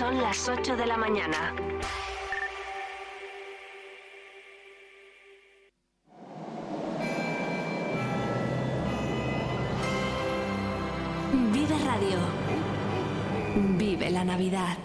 Son las 8 de la mañana. Vive Radio. Vive la Navidad.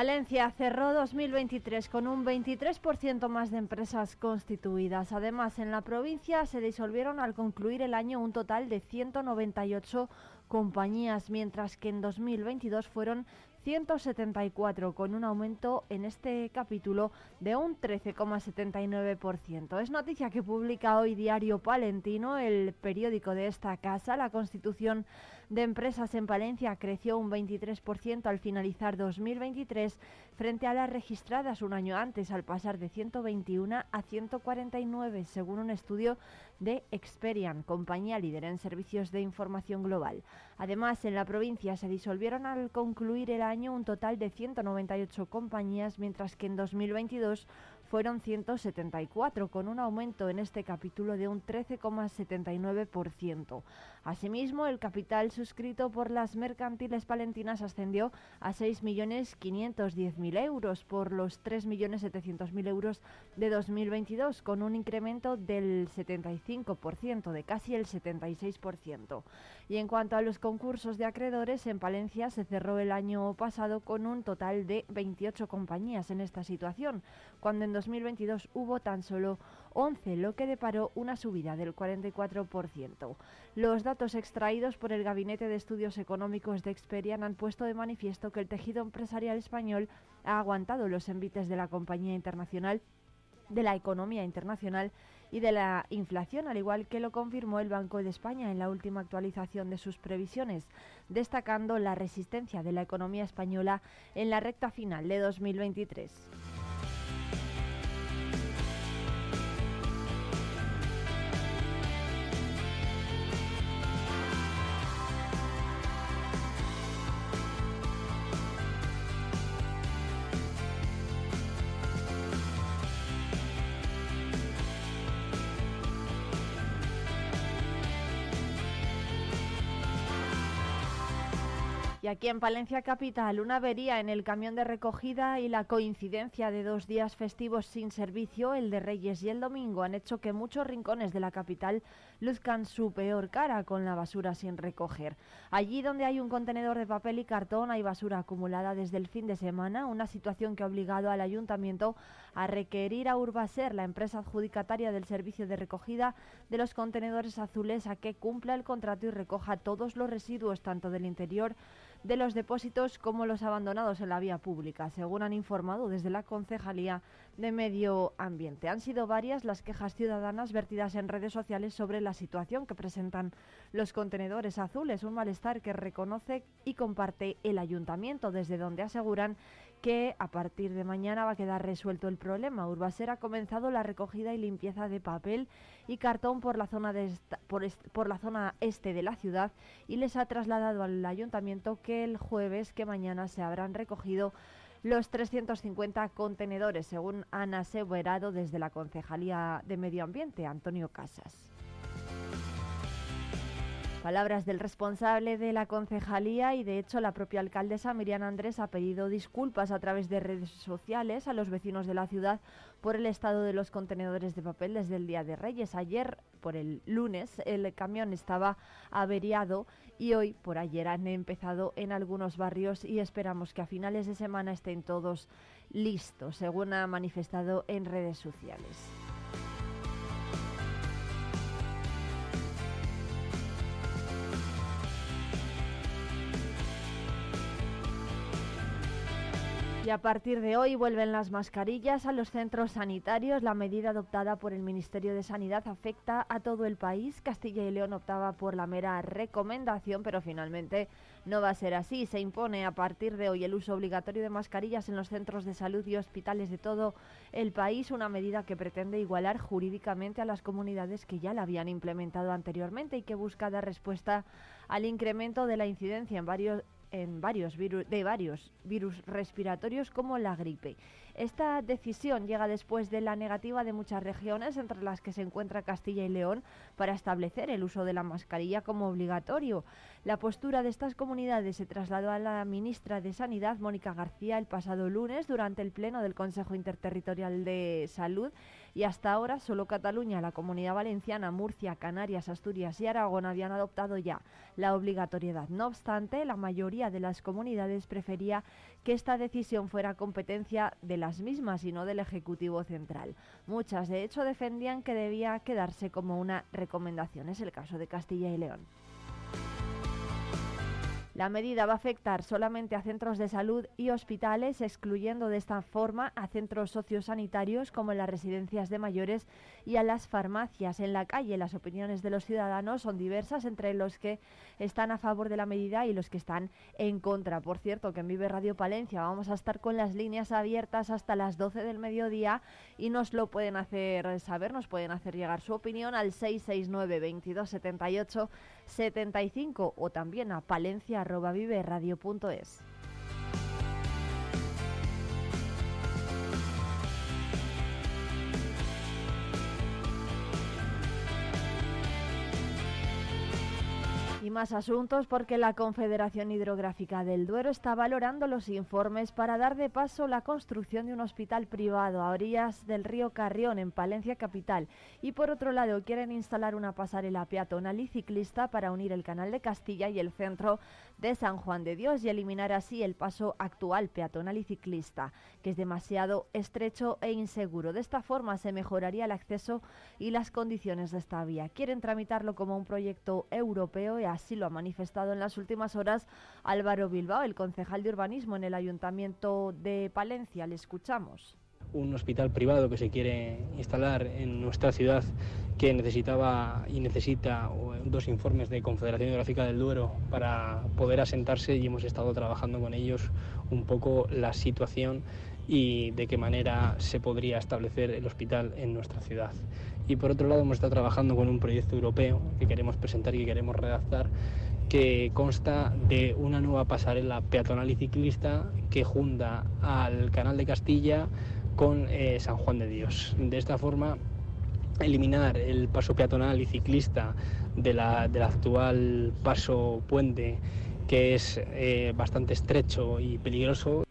Valencia cerró 2023 con un 23% más de empresas constituidas. Además, en la provincia se disolvieron al concluir el año un total de 198 compañías, mientras que en 2022 fueron 174, con un aumento en este capítulo de un 13,79%. Es noticia que publica hoy Diario Palentino, el periódico de esta casa. La constitución de empresas en Palencia creció un 23% al finalizar 2023 frente a las registradas un año antes, al pasar de 121 a 149, según un estudio de Experian, compañía líder en servicios de información global. Además, en la provincia se disolvieron al concluir el año un total de 198 compañías, mientras que en 2022 fueron 174, con un aumento en este capítulo de un 13,79%. Asimismo, el capital suscrito por las mercantiles palentinas ascendió a 6.510.000 euros por los 3.700.000 euros de 2022, con un incremento del 75%, de casi el 76%. Y en cuanto a los concursos de acreedores, en Palencia se cerró el año pasado con un total de 28 compañías en esta situación, cuando en 2022 hubo tan solo 11, lo que deparó una subida del 44%. Los datos extraídos por el Gabinete de Estudios Económicos de Experian han puesto de manifiesto que el tejido empresarial español ha aguantado los envites de la compañía internacional, de la economía internacional y de la inflación, al igual que lo confirmó el Banco de España en la última actualización de sus previsiones, destacando la resistencia de la economía española en la recta final de 2023. Aquí en Palencia Capital, una avería en el camión de recogida y la coincidencia de dos días festivos sin servicio, el de Reyes y el Domingo, han hecho que muchos rincones de la capital luzcan su peor cara con la basura sin recoger. Allí donde hay un contenedor de papel y cartón hay basura acumulada desde el fin de semana, una situación que ha obligado al ayuntamiento a requerir a Urbaser, la empresa adjudicataria del servicio de recogida de los contenedores azules, a que cumpla el contrato y recoja todos los residuos, tanto del interior de los depósitos como los abandonados en la vía pública, según han informado desde la Concejalía de Medio Ambiente. Han sido varias las quejas ciudadanas vertidas en redes sociales sobre la situación que presentan los contenedores azules, un malestar que reconoce y comparte el ayuntamiento, desde donde aseguran que a partir de mañana va a quedar resuelto el problema. Urbaser ha comenzado la recogida y limpieza de papel y cartón por la zona de por, la zona este de la ciudad y les ha trasladado al ayuntamiento que el jueves que mañana se habrán recogido los 350 contenedores, según han aseverado desde la Concejalía de Medio Ambiente, Antonio Casas. Palabras del responsable de la concejalía y de hecho la propia alcaldesa Miriam Andrés ha pedido disculpas a través de redes sociales a los vecinos de la ciudad por el estado de los contenedores de papel desde el Día de Reyes. Ayer, por el lunes, el camión estaba averiado y hoy, por ayer, han empezado en algunos barrios y esperamos que a finales de semana estén todos listos, según ha manifestado en redes sociales. Y a partir de hoy vuelven las mascarillas a los centros sanitarios. La medida adoptada por el Ministerio de Sanidad afecta a todo el país. Castilla y León optaba por la mera recomendación, pero finalmente no va a ser así. Se impone a partir de hoy el uso obligatorio de mascarillas en los centros de salud y hospitales de todo el país, una medida que pretende igualar jurídicamente a las comunidades que ya la habían implementado anteriormente y que busca dar respuesta al incremento de la incidencia en varios en varios virus, de varios virus respiratorios como la gripe. Esta decisión llega después de la negativa de muchas regiones, entre las que se encuentra Castilla y León, para establecer el uso de la mascarilla como obligatorio. La postura de estas comunidades se trasladó a la ministra de Sanidad, Mónica García, el pasado lunes durante el pleno del Consejo Interterritorial de Salud y hasta ahora solo Cataluña, la Comunidad Valenciana, Murcia, Canarias, Asturias y Aragón habían adoptado ya la obligatoriedad. No obstante, la mayoría de las comunidades prefería que esta decisión fuera competencia de las mismas y no del Ejecutivo Central. Muchas, de hecho, defendían que debía quedarse como una recomendación. Es el caso de Castilla y León. La medida va a afectar solamente a centros de salud y hospitales, excluyendo de esta forma a centros sociosanitarios como las residencias de mayores y a las farmacias. En la calle las opiniones de los ciudadanos son diversas entre los que están a favor de la medida y los que están en contra. Por cierto, que en Vive Radio Palencia vamos a estar con las líneas abiertas hasta las 12 del mediodía y nos lo pueden hacer saber, nos pueden hacer llegar su opinión al 669 2278 75 o también a más asuntos porque la Confederación Hidrográfica del Duero está valorando los informes para dar de paso la construcción de un hospital privado a orillas del río Carrión en Palencia capital. Y por otro lado quieren instalar una pasarela peatonal y ciclista para unir el canal de Castilla y el centro de San Juan de Dios y eliminar así el paso actual peatonal y ciclista que es demasiado estrecho e inseguro. De esta forma se mejoraría el acceso y las condiciones de esta vía. Quieren tramitarlo como un proyecto europeo y así lo ha manifestado en las últimas horas Álvaro Bilbao, el concejal de urbanismo en el Ayuntamiento de Palencia. Le escuchamos un hospital privado que se quiere instalar en nuestra ciudad que necesitaba y necesita dos informes de Confederación Hidrográfica del Duero para poder asentarse y hemos estado trabajando con ellos un poco la situación y de qué manera se podría establecer el hospital en nuestra ciudad. Y por otro lado hemos estado trabajando con un proyecto europeo que queremos presentar y que queremos redactar que consta de una nueva pasarela peatonal y ciclista que junta al Canal de Castilla con eh, San Juan de Dios. De esta forma eliminar el paso peatonal y ciclista de la, del actual paso puente que es eh, bastante estrecho y peligroso.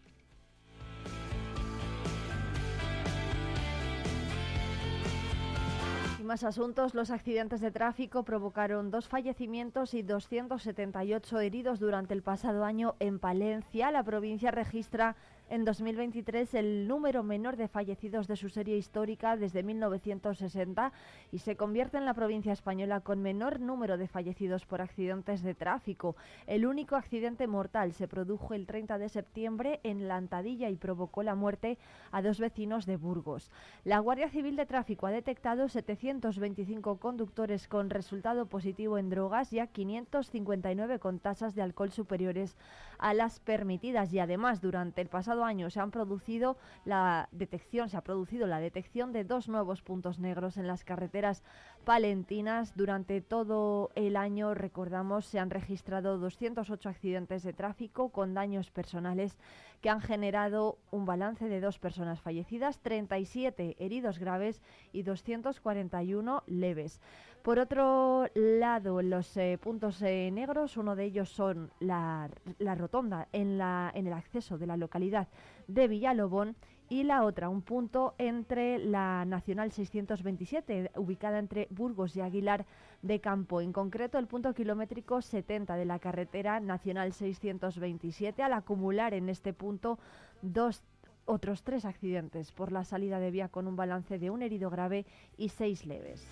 más asuntos, los accidentes de tráfico provocaron dos fallecimientos y 278 heridos durante el pasado año en Palencia. La provincia registra en 2023 el número menor de fallecidos de su serie histórica desde 1960 y se convierte en la provincia española con menor número de fallecidos por accidentes de tráfico. El único accidente mortal se produjo el 30 de septiembre en Lantadilla y provocó la muerte a dos vecinos de Burgos. La Guardia Civil de Tráfico ha detectado 725 conductores con resultado positivo en drogas y a 559 con tasas de alcohol superiores a las permitidas y además durante el pasado año se han producido la detección, se ha producido la detección de dos nuevos puntos negros en las carreteras palentinas. Durante todo el año, recordamos, se han registrado 208 accidentes de tráfico con daños personales que han generado un balance de dos personas fallecidas, 37 heridos graves y 241 leves. Por otro lado, los eh, puntos eh, negros, uno de ellos son la, rotonda en, la, en el acceso de la localidad de Villalobón y la otra, un punto entre la Nacional 627, ubicada entre Burgos y Aguilar de Campo. En concreto, el punto kilométrico 70 de la carretera Nacional 627, al acumular en este punto dos otros tres accidentes por la salida de vía con un balance de un herido grave y seis leves.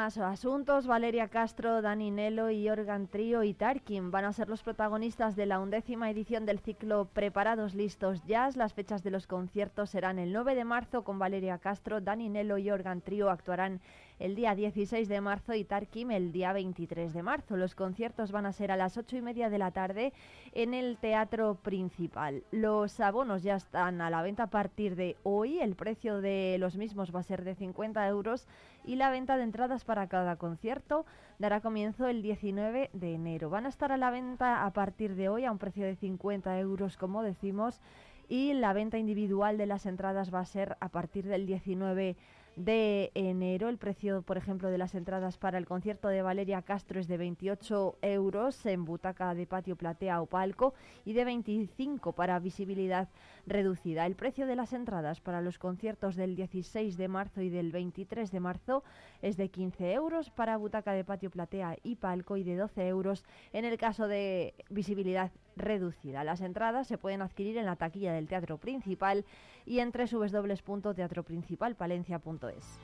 Más asuntos, Valeria Castro, Dani Nelo y Organ Trio y Tarkin van a ser los protagonistas de la undécima edición del ciclo Preparados Listos Jazz. Las fechas de los conciertos serán el 9 de marzo con Valeria Castro, Dani Nelo y Organ Trio actuarán el día 16 de marzo y Tarkim el día 23 de marzo. Los conciertos van a ser a las 8 y media de la tarde en el Teatro Principal. Los abonos ya están a la venta a partir de hoy. El precio de los mismos va a ser de 50 euros y la venta de entradas para cada concierto dará comienzo el 19 de enero. Van a estar a la venta a partir de hoy a un precio de 50 euros, como decimos, y la venta individual de las entradas va a ser a partir del 19 de de enero. El precio, por ejemplo, de las entradas para el concierto de Valeria Castro es de 28 euros en butaca de patio platea o palco y de 25 para visibilidad reducida. El precio de las entradas para los conciertos del 16 de marzo y del 23 de marzo es de 15 euros para butaca de patio platea y palco y de 12 euros en el caso de visibilidad reducida. Las entradas se pueden adquirir en la taquilla del Teatro Principal y en www.teatroprincipalpalencia.es.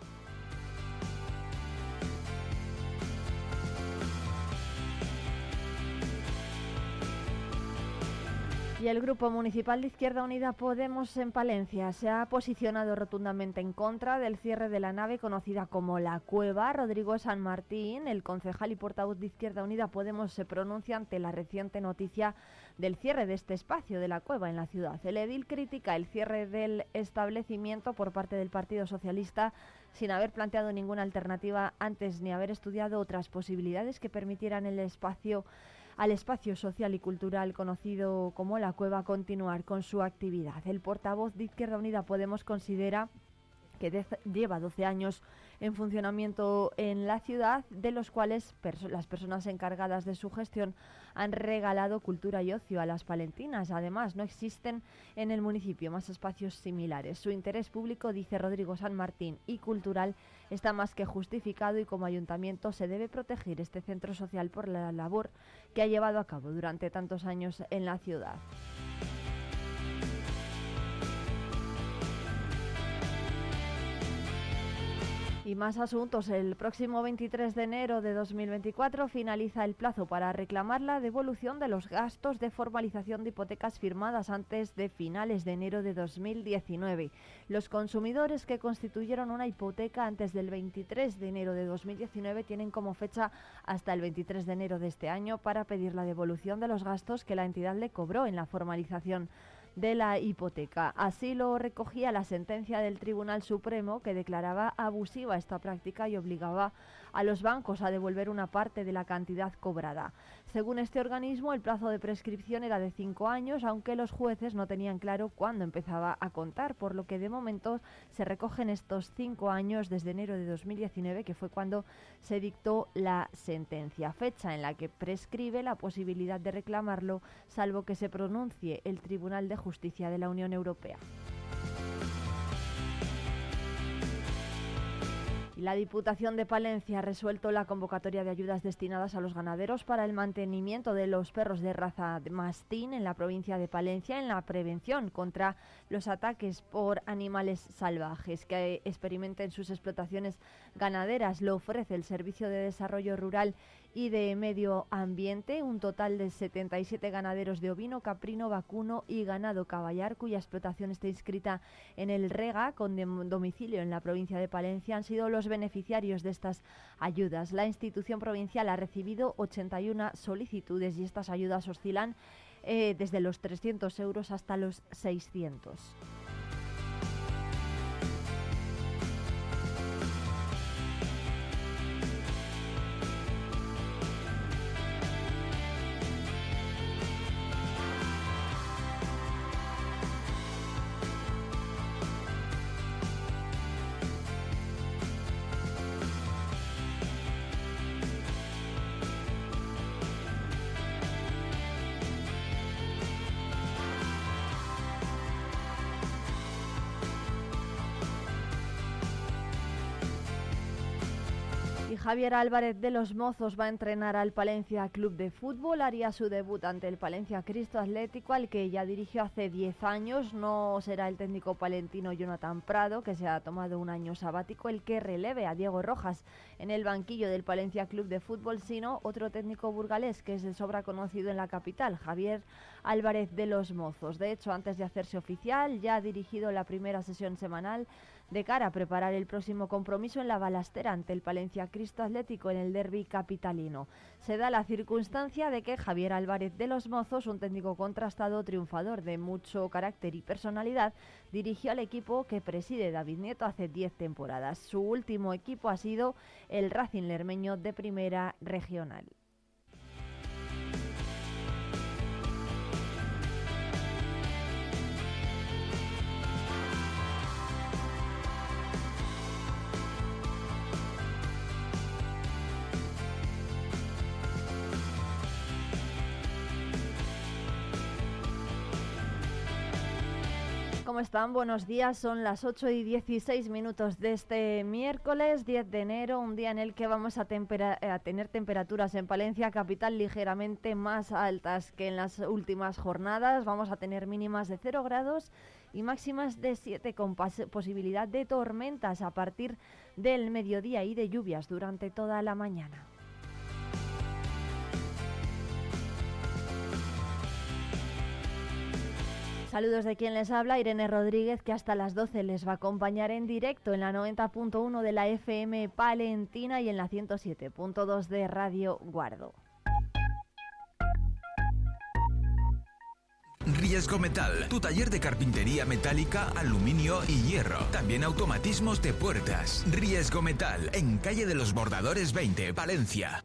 Y el Grupo Municipal de Izquierda Unida Podemos en Palencia se ha posicionado rotundamente en contra del cierre de la nave conocida como La Cueva. Rodrigo San Martín, el concejal y portavoz de Izquierda Unida Podemos, se pronuncia ante la reciente noticia del cierre de este espacio de la cueva en la ciudad. El edil critica el cierre del establecimiento por parte del Partido Socialista sin haber planteado ninguna alternativa antes ni haber estudiado otras posibilidades que permitieran el espacio al espacio social y cultural conocido como La Cueva continuar con su actividad. El portavoz de Izquierda Unida Podemos considera que lleva 12 años en funcionamiento en la ciudad, de los cuales las personas encargadas de su gestión han regalado cultura y ocio a las palentinas. Además, no existen en el municipio más espacios similares. Su interés público, dice Rodrigo San Martín, y cultural está más que justificado y como ayuntamiento se debe proteger este centro social por la labor que ha llevado a cabo durante tantos años en la ciudad. Y más asuntos. El próximo 23 de enero de 2024 finaliza el plazo para reclamar la devolución de los gastos de formalización de hipotecas firmadas antes de finales de enero de 2019. Los consumidores que constituyeron una hipoteca antes del 23 de enero de 2019 tienen como fecha hasta el 23 de enero de este año para pedir la devolución de los gastos que la entidad le cobró en la formalización de la hipoteca. Así lo recogía la sentencia del Tribunal Supremo que declaraba abusiva esta práctica y obligaba a los bancos a devolver una parte de la cantidad cobrada. Según este organismo, el plazo de prescripción era de cinco años, aunque los jueces no tenían claro cuándo empezaba a contar, por lo que de momento se recogen estos cinco años desde enero de 2019, que fue cuando se dictó la sentencia, fecha en la que prescribe la posibilidad de reclamarlo, salvo que se pronuncie el Tribunal de Justicia de la Unión Europea. La Diputación de Palencia ha resuelto la convocatoria de ayudas destinadas a los ganaderos para el mantenimiento de los perros de raza mastín en la provincia de Palencia en la prevención contra los ataques por animales salvajes que experimenten sus explotaciones ganaderas. Lo ofrece el Servicio de Desarrollo Rural y de Medio Ambiente, un total de 77 ganaderos de ovino, caprino, vacuno y ganado caballar, cuya explotación está inscrita en el REGA, con domicilio en la provincia de Palencia, han sido los beneficiarios de estas ayudas. La institución provincial ha recibido 81 solicitudes y estas ayudas oscilan eh, desde los 300 euros hasta los 600. Javier Álvarez de los Mozos va a entrenar al Palencia Club de Fútbol. Haría su debut ante el Palencia Cristo Atlético, al que ya dirigió hace 10 años. No será el técnico palentino Jonathan Prado, que se ha tomado un año sabático, el que releve a Diego Rojas en el banquillo del Palencia Club de Fútbol, sino otro técnico burgalés que es de sobra conocido en la capital, Javier Álvarez de los Mozos. De hecho, antes de hacerse oficial, ya ha dirigido la primera sesión semanal de cara a preparar el próximo compromiso en la balastera ante el Palencia Cristo Atlético en el derby capitalino. Se da la circunstancia de que Javier Álvarez de los Mozos, un técnico contrastado, triunfador de mucho carácter y personalidad, dirigió al equipo que preside David Nieto hace 10 temporadas. Su último equipo ha sido el Racing Lermeño de Primera Regional. ¿Cómo están? Buenos días. Son las 8 y 16 minutos de este miércoles 10 de enero, un día en el que vamos a, a, tener temperaturas en Palencia capital ligeramente más altas que en las últimas jornadas. Vamos a tener mínimas de 0 grados y máximas de 7 con posibilidad de tormentas a partir del mediodía y de lluvias durante toda la mañana. Saludos de quien les habla, Irene Rodríguez, que hasta las 12 les va a acompañar en directo en la 90.1 de la FM Palentina y en la 107.2 de Radio Guardo. Riesgo Metal, tu taller de carpintería metálica, aluminio y hierro. También automatismos de puertas. Riesgo Metal, en calle de los Bordadores 20, Valencia.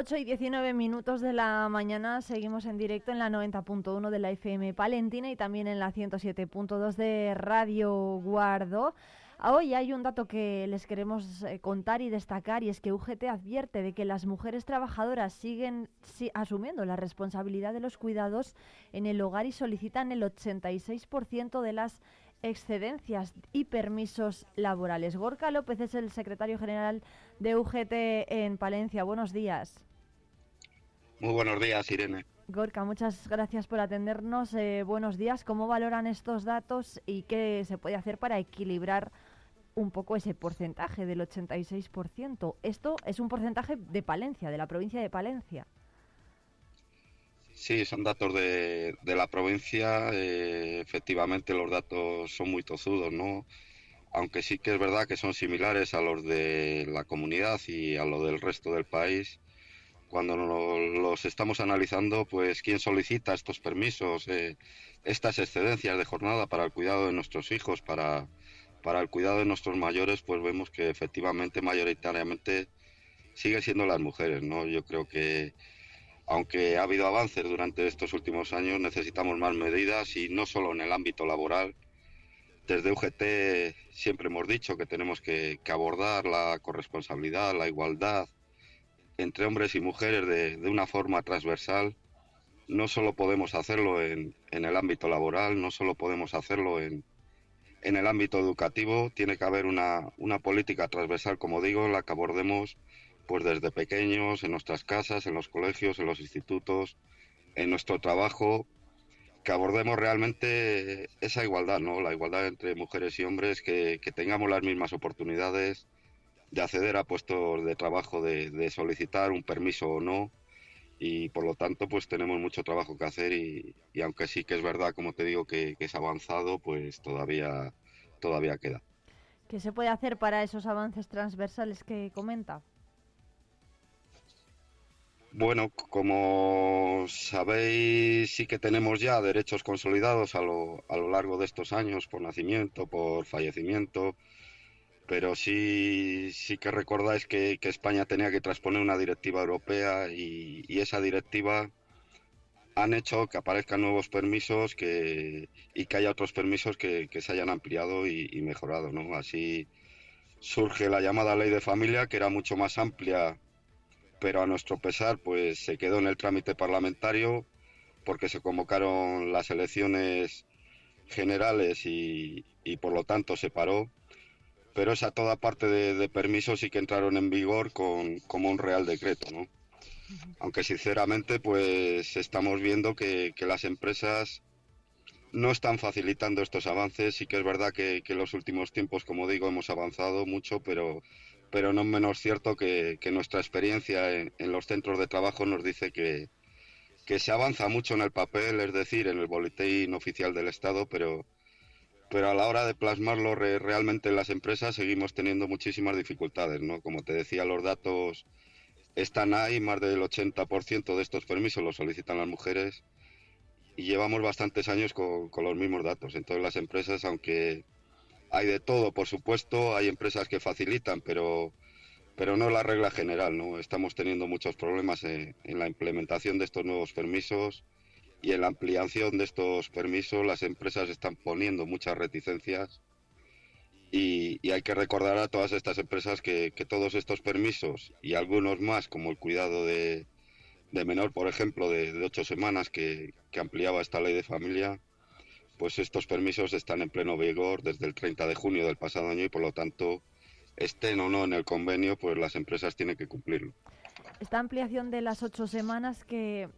8 y 19 minutos de la mañana seguimos en directo en la 90.1 de la FM Palentina y también en la 107.2 de Radio Guardo. Hoy hay un dato que les queremos eh, contar y destacar y es que UGT advierte de que las mujeres trabajadoras siguen asumiendo la responsabilidad de los cuidados en el hogar y solicitan el 86% de las excedencias y permisos laborales. Gorka López es el secretario general de UGT en Palencia. Buenos días. Muy buenos días, Irene. Gorka, muchas gracias por atendernos. Eh, buenos días. ¿Cómo valoran estos datos y qué se puede hacer para equilibrar un poco ese porcentaje del 86%? Esto es un porcentaje de Palencia, de la provincia de Palencia. Sí, son datos de, de la provincia. Eh, efectivamente, los datos son muy tozudos, ¿no? Aunque sí que es verdad que son similares a los de la comunidad y a los del resto del país. Cuando los estamos analizando, pues quién solicita estos permisos, eh, estas excedencias de jornada para el cuidado de nuestros hijos, para, para el cuidado de nuestros mayores, pues vemos que efectivamente, mayoritariamente, siguen siendo las mujeres, ¿no? Yo creo que aunque ha habido avances durante estos últimos años, necesitamos más medidas y no solo en el ámbito laboral. Desde UGT siempre hemos dicho que tenemos que, abordar la corresponsabilidad, la igualdad entre hombres y mujeres de, una forma transversal. No solo podemos hacerlo en, el ámbito laboral, no solo podemos hacerlo en, en el ámbito educativo, tiene que haber una, una política transversal, como digo, en la que abordemos pues desde pequeños, en nuestras casas, en los colegios, en los institutos, en nuestro trabajo, que abordemos realmente esa igualdad, ¿no? La igualdad entre mujeres y hombres, que, tengamos las mismas oportunidades de acceder a puestos de trabajo, de, solicitar un permiso o no. Y por lo tanto, pues tenemos mucho trabajo que hacer y, aunque sí que es verdad, como te digo, que, que es avanzado, pues todavía, todavía queda. ¿Qué se puede hacer para esos avances transversales que comenta? Bueno, como sabéis, sí que tenemos ya derechos consolidados a lo, a lo largo de estos años por nacimiento, por fallecimiento, pero sí, sí que recordáis que, España tenía que transponer una directiva europea y, esa directiva han hecho que aparezcan nuevos permisos que, y que haya otros permisos que, se hayan ampliado y, y, mejorado. ¿no? Así surge la llamada ley de familia, que era mucho más amplia pero a nuestro pesar pues se quedó en el trámite parlamentario porque se convocaron las elecciones generales y, por lo tanto se paró. Pero esa toda parte de, permisos sí que entraron en vigor con, como un real decreto, ¿no? Aunque sinceramente pues estamos viendo que, las empresas no están facilitando estos avances. Sí que es verdad que, que en los últimos tiempos, como digo, hemos avanzado mucho, pero pero no menos cierto que, nuestra experiencia en, los centros de trabajo nos dice que, se avanza mucho en el papel, es decir, en el boletín oficial del Estado, pero, pero a la hora de plasmarlo realmente en las empresas seguimos teniendo muchísimas dificultades, ¿no? Como te decía, los datos están ahí, más del 80% de estos permisos los solicitan las mujeres y llevamos bastantes años con, con los mismos datos. Entonces las empresas, aunque hay de todo, por supuesto, hay empresas que facilitan, pero, pero no la regla general, ¿no? Estamos teniendo muchos problemas en, la implementación de estos nuevos permisos y en la ampliación de estos permisos las empresas están poniendo muchas reticencias y, hay que recordar a todas estas empresas que, todos estos permisos y algunos más, como el cuidado de, menor, por ejemplo, de, ocho semanas que ampliaba esta ley de familia, pues estos permisos están en pleno vigor desde el 30 de junio del pasado año y por lo tanto estén o no en el convenio, pues las empresas tienen que cumplirlo. Esta ampliación de las ocho semanas que,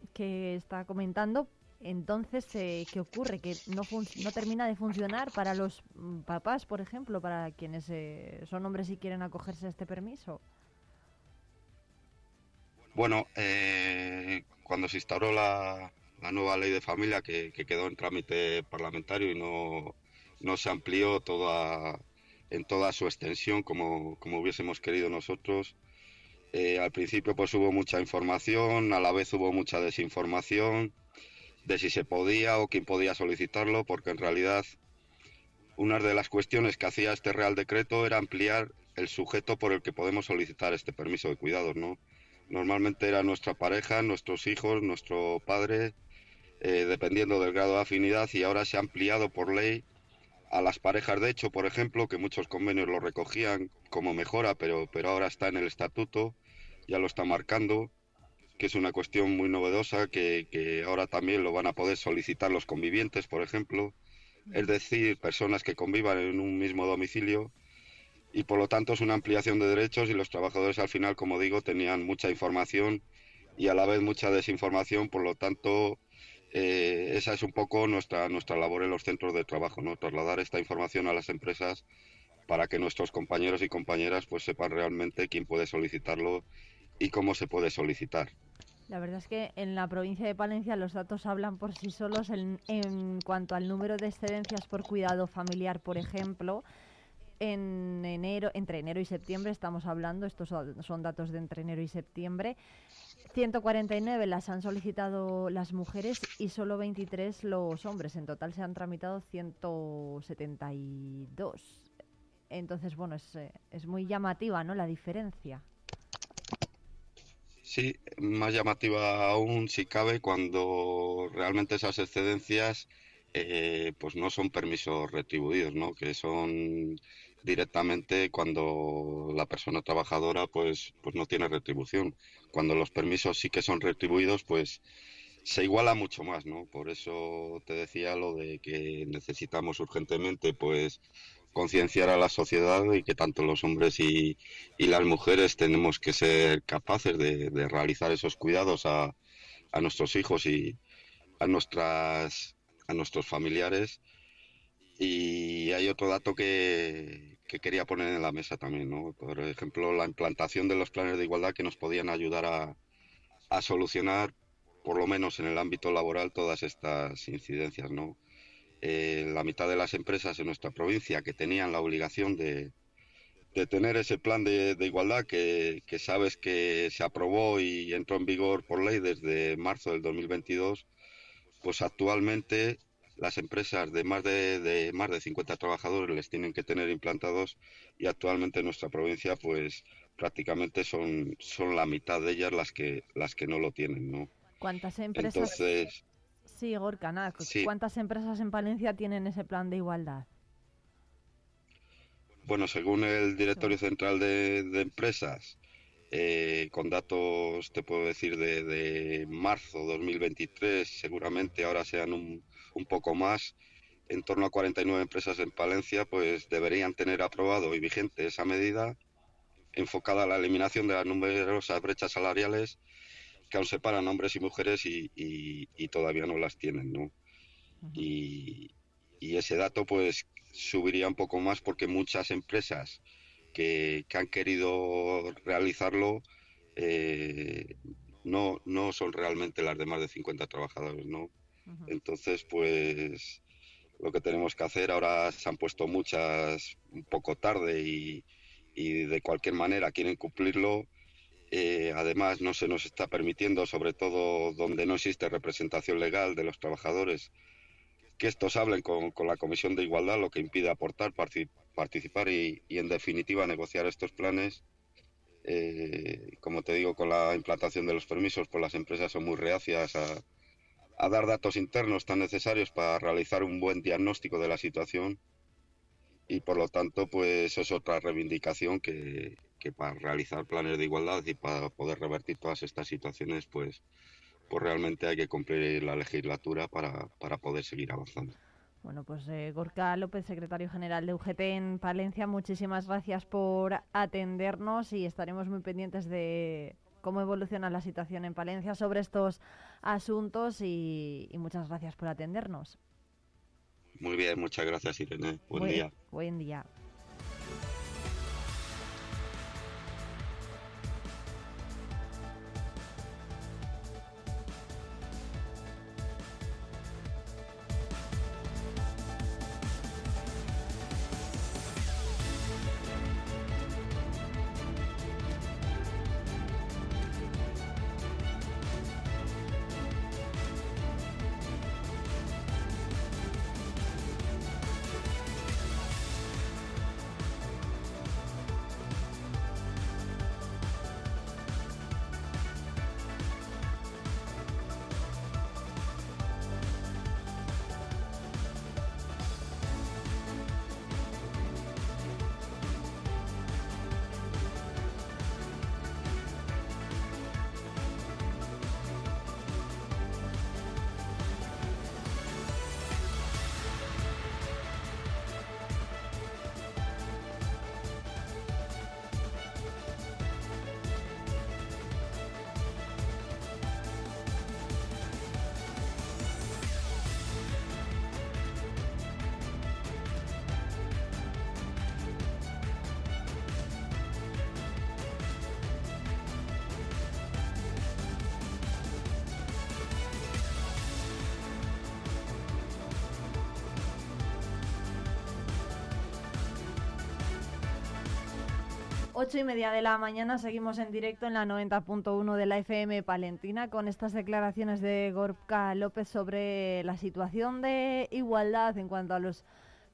está comentando, entonces, eh, ¿qué ocurre? ¿Que no, no termina de funcionar para los mm, papás, por ejemplo, para quienes eh, son hombres y quieren acogerse a este permiso? Bueno, eh, cuando se instauró la, la nueva ley de familia que, quedó en trámite parlamentario y no, no se amplió toda, en toda su extensión como, como hubiésemos querido nosotros. Eh, al principio pues hubo mucha información, a la vez hubo mucha desinformación de si se podía o quién podía solicitarlo, porque en realidad una de las cuestiones que hacía este Real Decreto era ampliar el sujeto por el que podemos solicitar este permiso de cuidados, ¿no? Normalmente era nuestra pareja, nuestros hijos, nuestro padre, eh, dependiendo del grado de afinidad y ahora se ha ampliado por ley a las parejas de hecho, por ejemplo, que muchos convenios lo recogían como mejora, pero, pero ahora está en el estatuto, ya lo está marcando, que es una cuestión muy novedosa, que, que ahora también lo van a poder solicitar los convivientes, por ejemplo, es decir, personas que convivan en un mismo domicilio y por lo tanto es una ampliación de derechos y los trabajadores al final, como digo, tenían mucha información y a la vez mucha desinformación, por lo tanto eh, esa es un poco nuestra nuestra labor en los centros de trabajo, ¿no? Trasladar esta información a las empresas para que nuestros compañeros y compañeras pues sepan realmente quién puede solicitarlo y cómo se puede solicitar. La verdad es que en la provincia de Palencia los datos hablan por sí solos en, en cuanto al número de excedencias por cuidado familiar, por ejemplo. En enero, entre enero y septiembre estamos hablando, estos son datos de entre enero y septiembre, 149 las han solicitado las mujeres y solo 23 los hombres. En total se han tramitado 172. Entonces, bueno, es, eh, es muy llamativa, ¿no? La diferencia. Sí, más llamativa aún si cabe cuando realmente esas excedencias eh, pues no son permisos retribuidos, ¿no? Que son directamente cuando la persona trabajadora pues pues no tiene retribución. Cuando los permisos sí que son retribuidos, pues se iguala mucho más, ¿no? Por eso te decía lo de que necesitamos urgentemente pues concienciar a la sociedad y que tanto los hombres y, las mujeres tenemos que ser capaces de, realizar esos cuidados a, nuestros hijos y a nuestras a nuestros familiares y hay otro dato que, que quería poner en la mesa también, ¿no? Por ejemplo, la implantación de los planes de igualdad que nos podían ayudar a solucionar, por lo menos en el ámbito laboral, todas estas incidencias, ¿no? Eh, la mitad de las empresas en nuestra provincia que tenían la obligación de, de tener ese plan de, de igualdad que, que, sabes que se aprobó y entró en vigor por ley desde marzo del 2022, pues actualmente las empresas de más de, de, más de 50 trabajadores les tienen que tener implantados y actualmente en nuestra provincia pues prácticamente son, son la mitad de ellas las que las que no lo tienen, ¿no? ¿Cuántas empresas? Entonces, Sí, Gorka, nada. Sí. ¿Cuántas empresas en Palencia tienen ese plan de igualdad? Bueno, según el Directorio Central de, de Empresas, eh, con datos, te puedo decir, de, de, marzo 2023, seguramente ahora sean un, un, poco más, en torno a 49 empresas en Palencia, pues deberían tener aprobado y vigente esa medida enfocada a la eliminación de las numerosas brechas salariales que aún separan hombres y mujeres y, y, y todavía no las tienen, ¿no? Uh -huh. y, y, ese dato pues subiría un poco más porque muchas empresas que, que han querido realizarlo eh, no, no son realmente las de más de 50 trabajadores, ¿no? Uh -huh. Entonces, pues lo que tenemos que hacer, ahora se han puesto muchas un poco tarde y, y de cualquier manera quieren cumplirlo, eh, además, no se nos está permitiendo, sobre todo donde no existe representación legal de los trabajadores, que estos hablen con, con la Comisión de Igualdad, lo que impide aportar, participar y, y en definitiva, negociar estos planes. Eh, como te digo, con la implantación de los permisos, pues las empresas son muy reacias a, a dar datos internos tan necesarios para realizar un buen diagnóstico de la situación y por lo tanto pues es otra reivindicación que, que para realizar planes de igualdad y para poder revertir todas estas situaciones, pues, pues realmente hay que cumplir la legislatura para, para poder seguir avanzando. Bueno, pues eh, Gorka López, secretario general de UGT en Palencia, muchísimas gracias por atendernos y estaremos muy pendientes de cómo evoluciona la situación en Palencia sobre estos asuntos y, y muchas gracias por atendernos. Muy bien, muchas gracias Irene. Buen, buen día. Buen día. Ocho y media de la mañana seguimos en directo en la 90.1 de la FM Palentina con estas declaraciones de Gorka López sobre la situación de igualdad en cuanto a los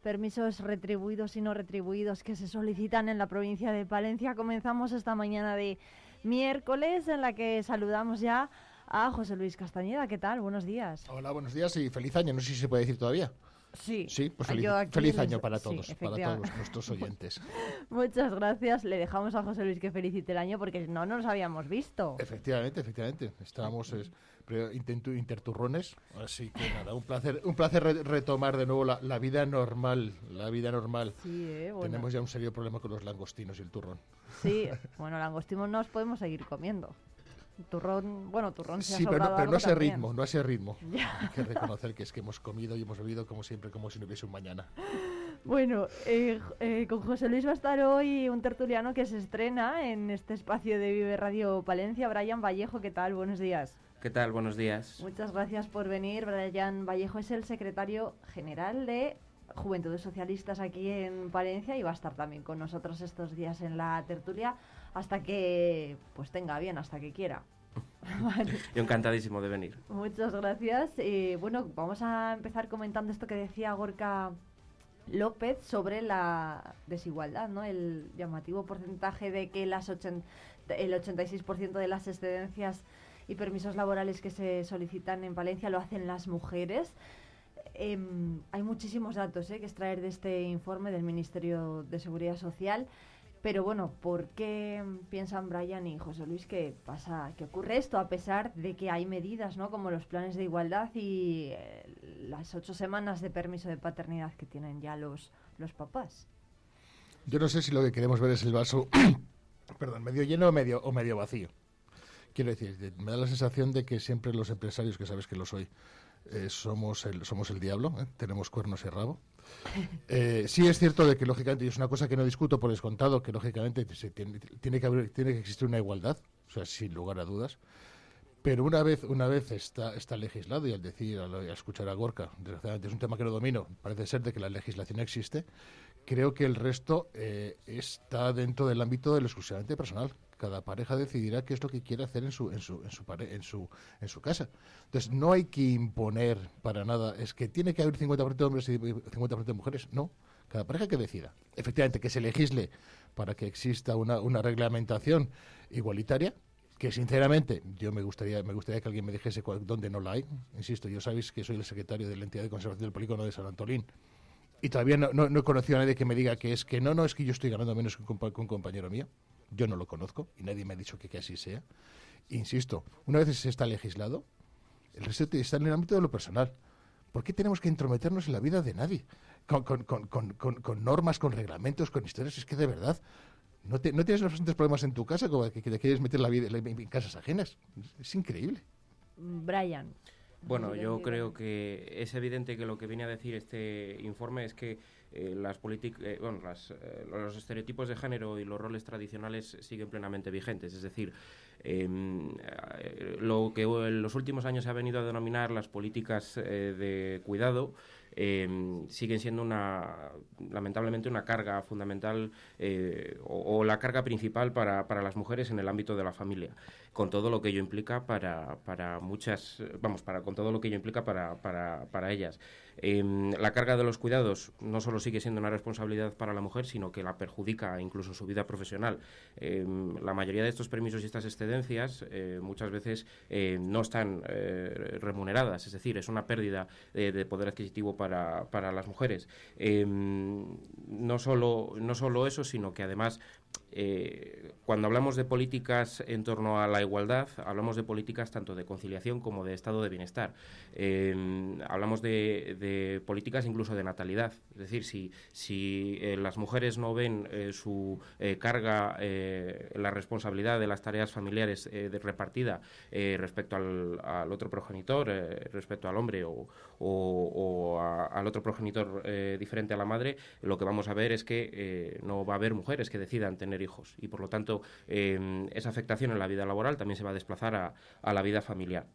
permisos retribuidos y no retribuidos que se solicitan en la provincia de Palencia. Comenzamos esta mañana de miércoles en la que saludamos ya a José Luis Castañeda. ¿Qué tal? Buenos días. Hola, buenos días y feliz año. No sé si se puede decir todavía. Sí, sí pues feliz, año para todos, para todos nuestros oyentes. Muchas gracias. Le dejamos a José Luis que felicite el año porque no nos habíamos visto. Efectivamente, efectivamente. Estábamos intento interturrones, así que nada, un placer, un placer retomar de nuevo la, vida normal, la vida normal. Eh, Tenemos ya un serio problema con los langostinos y el turrón. Sí, bueno, langostinos nos podemos seguir comiendo. Turrón, bueno, turrón se Sí, pero, no, a ese ritmo, no a ese ritmo. Hay que reconocer que es que hemos comido y hemos bebido como siempre, como si no hubiese un mañana. Bueno, eh, eh, con José Luis va a estar hoy un tertuliano que se estrena en este espacio de Vive Radio Palencia, Brian Vallejo, ¿qué tal? Buenos días. ¿Qué tal? Buenos días. Muchas gracias por venir. Brian Vallejo es el secretario general de Juventudes Socialistas aquí en Palencia y va a estar también con nosotros estos días en la tertulia hasta que pues tenga bien, hasta que quiera. Yo encantadísimo de venir. Muchas gracias. y bueno, vamos a empezar comentando esto que decía Gorka López sobre la desigualdad, ¿no? El llamativo porcentaje de que las el 86% de las excedencias y permisos laborales que se solicitan en Valencia lo hacen las mujeres. Em, hay muchísimos datos ¿eh? que extraer de este informe del Ministerio de Seguridad Social. Pero bueno, ¿por qué piensan Brian y José Luis que pasa, que ocurre esto a pesar de que hay medidas, ¿no? Como los planes de igualdad y eh, las ocho semanas de permiso de paternidad que tienen ya los los papás. Yo no sé si lo que queremos ver es el vaso, perdón, medio lleno o medio o medio vacío. Quiero decir, me da la sensación de que siempre los empresarios, que sabes que lo soy, eh, somos el somos el diablo, ¿eh? tenemos cuernos y rabo. Eh, sí es cierto de que lógicamente, y es una cosa que no discuto por descontado, que lógicamente tiene, tiene, que haber, tiene que existir una igualdad, o sea, sin lugar a dudas. Pero una vez, una vez está, está legislado, y al decir, al, escuchar a Gorka, desgraciadamente es un tema que no domino, parece ser de que la legislación existe, creo que el resto eh, está dentro del ámbito del exclusivamente personal cada pareja decidirá qué es lo que quiere hacer en su en su en su en su en su casa. Entonces, no hay que imponer para nada, es que tiene que haber 50% de hombres y 50% de mujeres, no. Cada pareja que decida. Efectivamente, que se legisle para que exista una, una reglamentación igualitaria, que sinceramente yo me gustaría me gustaría que alguien me dijese dónde no la hay. Insisto, yo sabéis que soy el secretario de la entidad de conservación del polígono de San Antolín y todavía no, he conocido a nadie que me diga que es que no, no, es que yo estoy ganando menos que un compañero mío. Yo no lo conozco y nadie me ha dicho que, así sea. Insisto, una vez se está legislado, el resto está en el ámbito de lo personal. ¿Por qué tenemos que intrometernos en la vida de nadie? Con, con, normas, con reglamentos, con historias. Es que de verdad, no, te, no tienes los suficientes problemas en tu casa como que, te quieres meter la vida en casas ajenas. Es increíble. Brian. Bueno, yo creo que es evidente que lo que viene a decir este informe es que eh, las eh, bueno, eh, los estereotipos de género y los roles tradicionales siguen plenamente vigentes. Es decir, em, lo que en los últimos años se ha venido a denominar las políticas de cuidado Em, siguen siendo una, lamentablemente una carga fundamental eh, o, la carga principal para, para, las mujeres en el ámbito de la familia, con todo lo que ello implica para, para muchas, vamos, para, con todo lo que ello implica para, para, para ellas. Em, la carga de los cuidados no solo sigue siendo una responsabilidad para la mujer, sino que la perjudica incluso su vida profesional. Em, la mayoría de estos permisos y estas excedencias eh, muchas veces eh, no están remuneradas, es decir, es una pérdida de poder adquisitivo para, para las mujeres. Em, no, solo, no solo eso, sino que además eh, cuando hablamos de políticas en torno a la igualdad, hablamos de políticas tanto de conciliación como de estado de bienestar. Hablamos de, políticas incluso de natalidad. Es decir, si, eh, las mujeres no ven eh, su carga, la responsabilidad de las tareas familiares repartida respecto al, otro progenitor, respecto al hombre o, al otro progenitor diferente a la madre, lo que vamos a ver es que no va a haber mujeres que decidan tener hijos y por lo tanto em, esa afectación en la vida laboral también se va a desplazar a, a la vida familiar.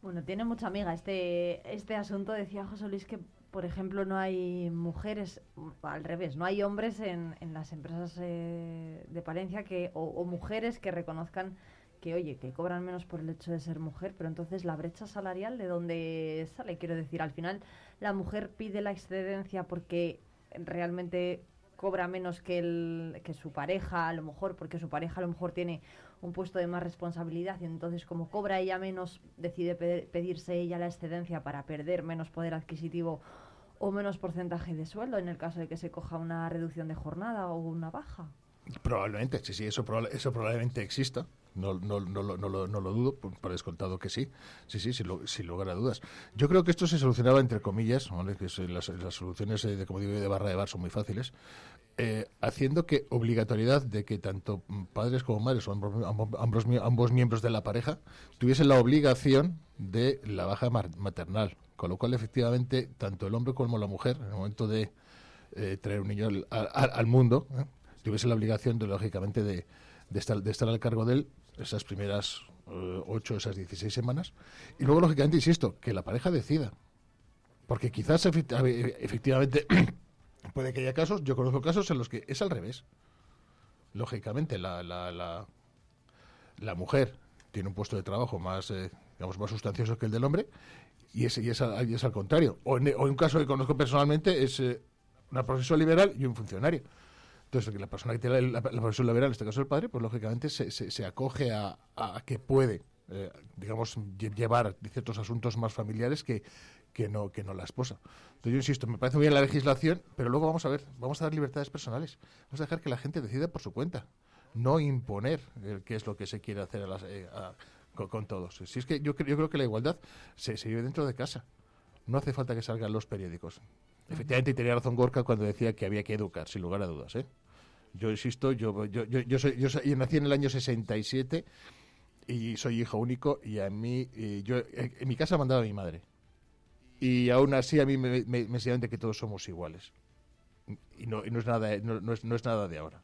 Bueno, tiene mucha amiga este, este asunto. Decía José Luis que por ejemplo, no hay mujeres, al revés, no hay hombres en, en las empresas eh, de Palencia que, o, o mujeres que reconozcan que, oye, que cobran menos por el hecho de ser mujer, pero entonces la brecha salarial de dónde sale, quiero decir, al final la mujer pide la excedencia porque realmente cobra menos que, el, que su pareja, a lo mejor, porque su pareja a lo mejor tiene un puesto de más responsabilidad y entonces como cobra ella menos, decide pedirse ella la excedencia para perder menos poder adquisitivo o menos porcentaje de sueldo en el caso de que se coja una reducción de jornada o una baja. Probablemente, sí, sí, eso, eso probablemente exista. No, no, no, no, lo, no lo dudo, por, descontado que sí. Sí, sí, sin, sin, lugar a dudas. Yo creo que esto se solucionaba entre comillas, que las, las, soluciones de, como digo, de barra de bar son muy fáciles, eh, haciendo que obligatoriedad de que tanto padres como madres o ambos, ambos, miembros de la pareja tuviesen la obligación de la baja maternal. Con lo cual, efectivamente, tanto el hombre como la mujer, en el momento de eh, traer un niño al, mundo, ¿eh? tuviese la obligación, de, lógicamente, de, estar, de estar al cargo de él esas primeras eh, ocho, esas 16 semanas. Y luego, lógicamente, insisto, que la pareja decida. Porque quizás efectivamente puede que haya casos, yo conozco casos en los que es al revés. Lógicamente, la, la, la, mujer tiene un puesto de trabajo más, eh, digamos, más sustancioso que el del hombre y es, y es al contrario. O en, un caso que conozco personalmente es eh, una profesora liberal y un funcionario. Entonces, la persona que tiene la, profesión liberal, en este caso el padre, pues lógicamente se, se, acoge a, a, que puede, eh, digamos, llevar ciertos asuntos más familiares que, que no, que no la esposa. Entonces yo insisto, me parece muy bien la legislación, pero luego vamos a ver, vamos a dar libertades personales. Vamos a dejar que la gente decida por su cuenta, no imponer qué es lo que se quiere hacer eh, con, todos. Si es que yo, yo creo que la igualdad se, se vive dentro de casa. No hace falta que salgan los periódicos. Efectivamente, tenía razón Gorka cuando decía que había que educar, sin lugar a dudas. ¿eh? Yo insisto, yo, yo, yo, yo, soy, yo, nací en el año 67 y soy hijo único y a mí, yo en mi casa mandaba a mi madre. Y aún así a mí me, me, enseñaron de que todos somos iguales. Y no, y no, es, nada, no, es, no es nada de ahora.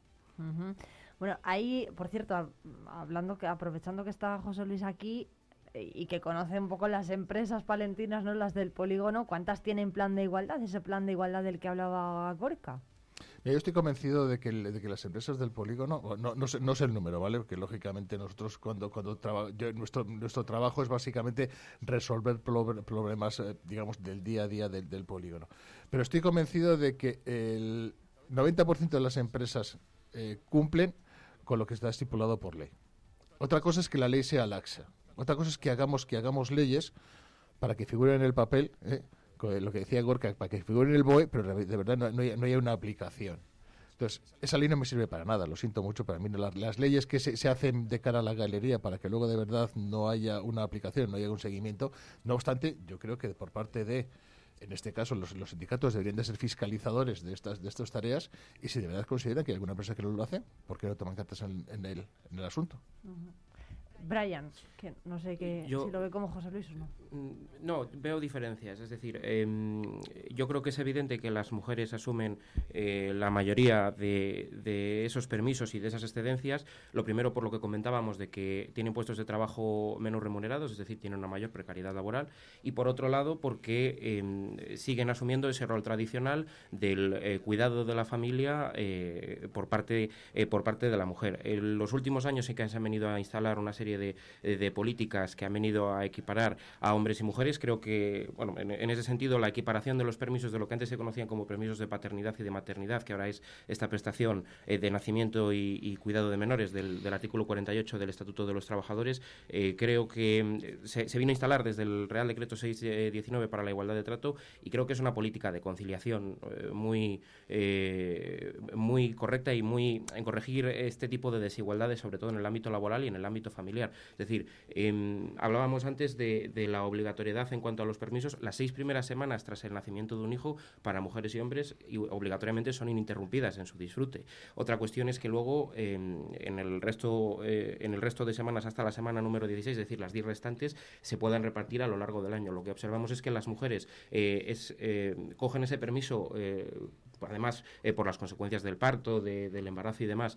Bueno, ahí, por cierto, hablando que aprovechando que está José Luis aquí, y que conoce un poco las empresas palentinas, ¿no? Las del polígono, ¿cuántas tienen plan de igualdad? Ese plan de igualdad del que hablaba Gorka. yo estoy convencido de que, las empresas del polígono, no, no, sé, el número, ¿vale? Porque lógicamente nosotros cuando, cuando nuestro, nuestro trabajo es básicamente resolver problemas, eh, digamos, del día a día del, del polígono. Pero estoy convencido de que el 90% de las empresas eh, cumplen con lo que está estipulado por ley. Otra cosa es que la ley sea laxa. Otra cosa es que hagamos, que hagamos leyes para que figuren en el papel, ¿eh? lo que decía Gorka, para que figuren en el BOE, pero de verdad no, no, hay, una aplicación. Entonces, esa ley no me sirve para nada, lo siento mucho, para mí las, las leyes que se, hacen de cara a la galería para que luego de verdad no haya una aplicación, no haya un seguimiento, no obstante, yo creo que por parte de, en este caso, los, sindicatos deberían de ser fiscalizadores de estas, de estas tareas y si de verdad consideran que hay alguna empresa que no lo hace, ¿por qué no toman cartas en, el, en el asunto? Brian, que no sé qué, si lo ve como José Luis o no. Mm, no, veo diferencias. Es decir, em, yo creo que es evidente que las mujeres asumen eh, la mayoría de, de, esos permisos y de esas excedencias. Lo primero, por lo que comentábamos, de que tienen puestos de trabajo menos remunerados, es decir, tienen una mayor precariedad laboral. Y por otro lado, porque em, siguen asumiendo ese rol tradicional del eh, cuidado de la familia eh, por, parte, por parte de la mujer. En los últimos años sí que se han venido a instalar una serie de, de, políticas que han venido a equiparar a hombres y mujeres. Creo que, bueno, en, ese sentido, la equiparación de los permisos de lo que antes se conocían como permisos de paternidad y de maternidad, que ahora es esta prestación eh, de nacimiento y, cuidado de menores del, artículo 48 del Estatuto de los Trabajadores, eh, creo que mm, se, vino a instalar desde el Real Decreto 619 para la igualdad de trato y creo que es una política de conciliación eh, muy, muy correcta y muy en corregir este tipo de desigualdades, sobre todo en el ámbito laboral y en el ámbito familiar. Es decir, em, hablábamos antes de, la obligatoriedad en cuanto a los permisos. Las seis primeras semanas tras el nacimiento de un hijo para mujeres y hombres obligatoriamente son ininterrumpidas en su disfrute. Otra cuestión es que luego em, en, el resto, eh, en el resto de semanas hasta la semana número 16, es decir, las 10 restantes, se puedan repartir a lo largo del año. Lo que observamos es que las mujeres eh, eh, cogen ese permiso además por las consecuencias del parto, del embarazo y demás,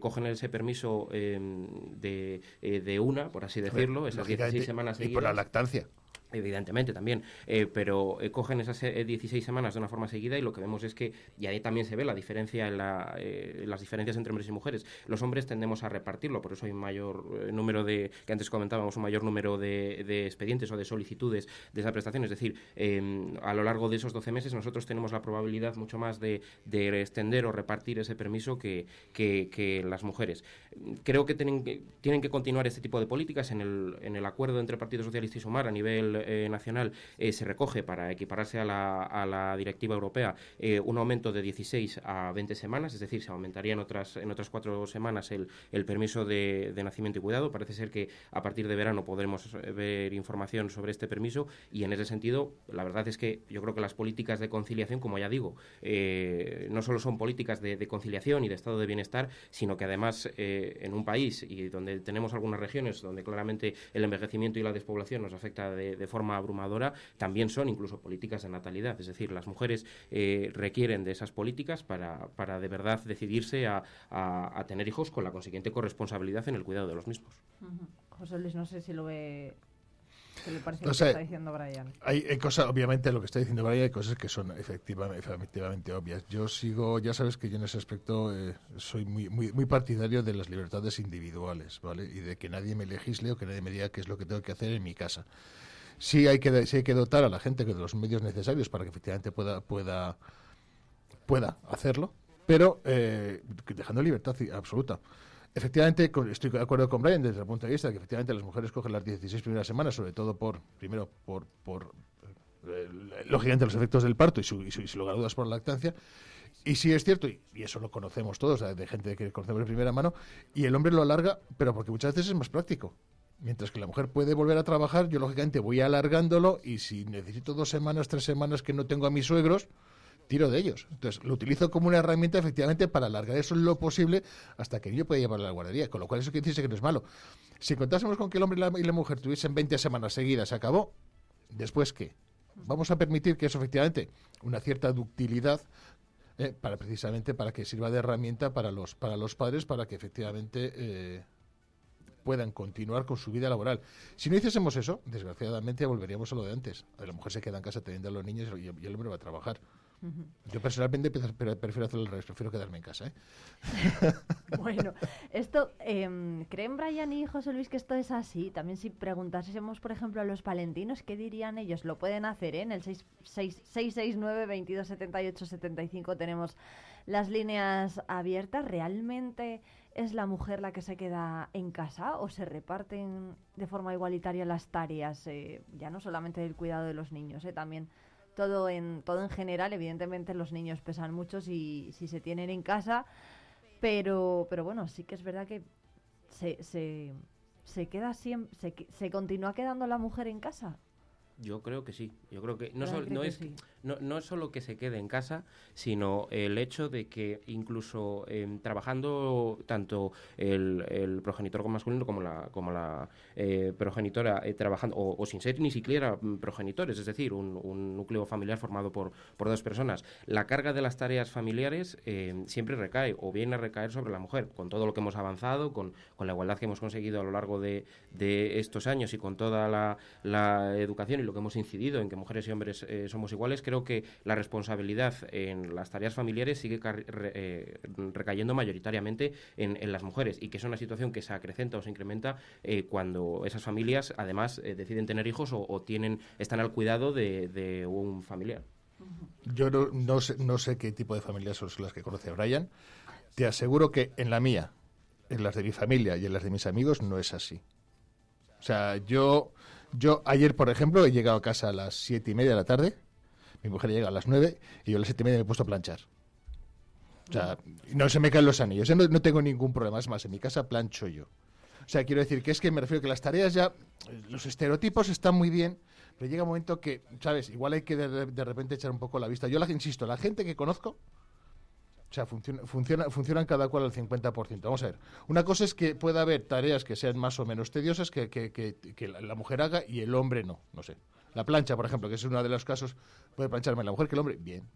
cogen ese permiso em, de, de una, por así decirlo, esas 16 semanas Y por la lactancia. Evidentemente también, eh, pero eh, cogen esas 16 eh, semanas de una forma seguida y lo que vemos es que, y ahí también se ve la diferencia en la, las diferencias entre hombres y mujeres. Los hombres tendemos a repartirlo, por eso hay un mayor número de, que antes comentábamos, un mayor número de, expedientes o de solicitudes de esa prestación. Es decir, em, a lo largo de esos 12 meses nosotros tenemos la probabilidad mucho más de, extender o repartir ese permiso que, que, las mujeres. Creo que tienen, que tienen que continuar este tipo de políticas en el, en el acuerdo entre Partido Socialista y Sumar a nivel eh, nacional eh, se recoge para equipararse a la, a la directiva europea eh, un aumento de 16 a 20 semanas, es decir, se aumentaría en otras, en otras cuatro semanas el, el permiso de, de, nacimiento y cuidado. Parece ser que a partir de verano podremos ver información sobre este permiso y en ese sentido, la verdad es que yo creo que las políticas de conciliación, como ya digo, no solo son políticas de, de, conciliación y de estado de bienestar, sino que además en un país y donde tenemos algunas regiones donde claramente el envejecimiento y la despoblación nos afecta de, de forma abrumadora, también son incluso políticas de natalidad. Es decir, las mujeres eh, requieren de esas políticas para, para de verdad decidirse a, a, tener hijos con la consiguiente corresponsabilidad en el cuidado de los mismos. José Luis, no sé si lo ve ¿Qué le parece lo que está diciendo Brian? Hay, cosas, obviamente, lo que está diciendo Brian, hay cosas que son efectivamente, efectivamente obvias. Yo sigo, ya sabes que yo en ese aspecto eh, soy muy, muy, muy partidario de las libertades individuales, ¿vale? Y de que nadie me legisle o que nadie me diga qué es lo que tengo que hacer en mi casa sí hay que, sí hay que dotar a la gente de los medios necesarios para que efectivamente pueda, pueda, pueda hacerlo, pero eh, dejando libertad absoluta. Efectivamente, estoy de acuerdo con Brian desde el punto de vista de que efectivamente las mujeres cogen las 16 primeras semanas, sobre todo por, primero, por, por eh, lógicamente los efectos del parto y, su, y, su, lugar dudas por la lactancia. Y sí es cierto, y, y, eso lo conocemos todos, de gente que conocemos de primera mano, y el hombre lo alarga, pero porque muchas veces es más práctico. Mientras que la mujer puede volver a trabajar, yo lógicamente voy alargándolo y si necesito dos semanas, tres semanas que no tengo a mis suegros, tiro de ellos. Entonces, lo utilizo como una herramienta efectivamente para alargar eso lo posible hasta que yo pueda llevarlo a la guardería. Con lo cual, eso quiere decir que no es malo. Si contásemos con que el hombre y la, mujer tuviesen 20 semanas seguidas, se acabó. ¿Después qué? Vamos a permitir que eso efectivamente, una cierta ductilidad eh, para precisamente para que sirva de herramienta para los para los padres para que efectivamente eh, puedan continuar con su vida laboral. Si no hiciésemos eso, desgraciadamente volveríamos a lo de antes. La mujer se queda en casa teniendo a los niños y el hombre va a trabajar. Yo personalmente prefiero hacer el revés, prefiero quedarme en casa. ¿eh? bueno, esto, eh, ¿creen Brian y José Luis que esto es así? También si preguntásemos, por ejemplo, a los palentinos, ¿qué dirían ellos? Lo pueden hacer, ¿eh? En el 669 2278 75 tenemos las líneas abiertas. ¿Realmente es la mujer la que se queda en casa o se reparten de forma igualitaria las tareas, eh, ya no solamente del cuidado de los niños, eh, también todo en, todo en general, evidentemente los niños pesan mucho si, si se tienen en casa, pero, pero bueno, sí que es verdad que se, se, se queda siempre, se, se continúa quedando la mujer en casa. Yo creo que sí. Yo creo que no, no es no, no solo que se quede en casa, sino el hecho de que incluso em, trabajando tanto el, progenitor masculino como la como la eh, progenitora eh, trabajando o, sin ser ni siquiera progenitores, es decir, un, un núcleo familiar formado por, por, dos personas, la carga de las tareas familiares em, siempre recae o viene a recaer sobre la mujer, con todo lo que hemos avanzado, con, con la igualdad que hemos conseguido a lo largo de, de estos años y con toda la, la educación y lo que hemos incidido en que mujeres y hombres eh, somos iguales, creo que la responsabilidad en las tareas familiares sigue eh, recayendo mayoritariamente en, las mujeres y que es una situación que se acrecenta o se incrementa eh, cuando esas familias además deciden tener hijos o, tienen están al cuidado de, un familiar. Yo no, sé, no sé qué tipo de familias son las que conoce Brian. Te aseguro que en la mía, en las de mi familia y en las de mis amigos no es así. O sea, yo yo ayer, por ejemplo, he llegado a casa a las siete y media de la tarde, mi mujer llega a las nueve y yo a las siete y media me he puesto a planchar. O sea, no se me caen los anillos. no, no tengo ningún problema. Es más, en mi casa plancho yo. O sea, quiero decir que es que me refiero que las tareas ya, los estereotipos están muy bien, pero llega un momento que, ¿sabes? Igual hay que de, repente echar un poco la vista. Yo, la, insisto, la gente que conozco, o sea, funciona, funciona, funcionan cada cual al 50%. Vamos a ver. Una cosa es que pueda haber tareas que sean más o menos tediosas que, que, que, la, mujer haga y el hombre no. No sé. La plancha, por ejemplo, que es uno de los casos, puede plancharme la mujer que el hombre. Bien.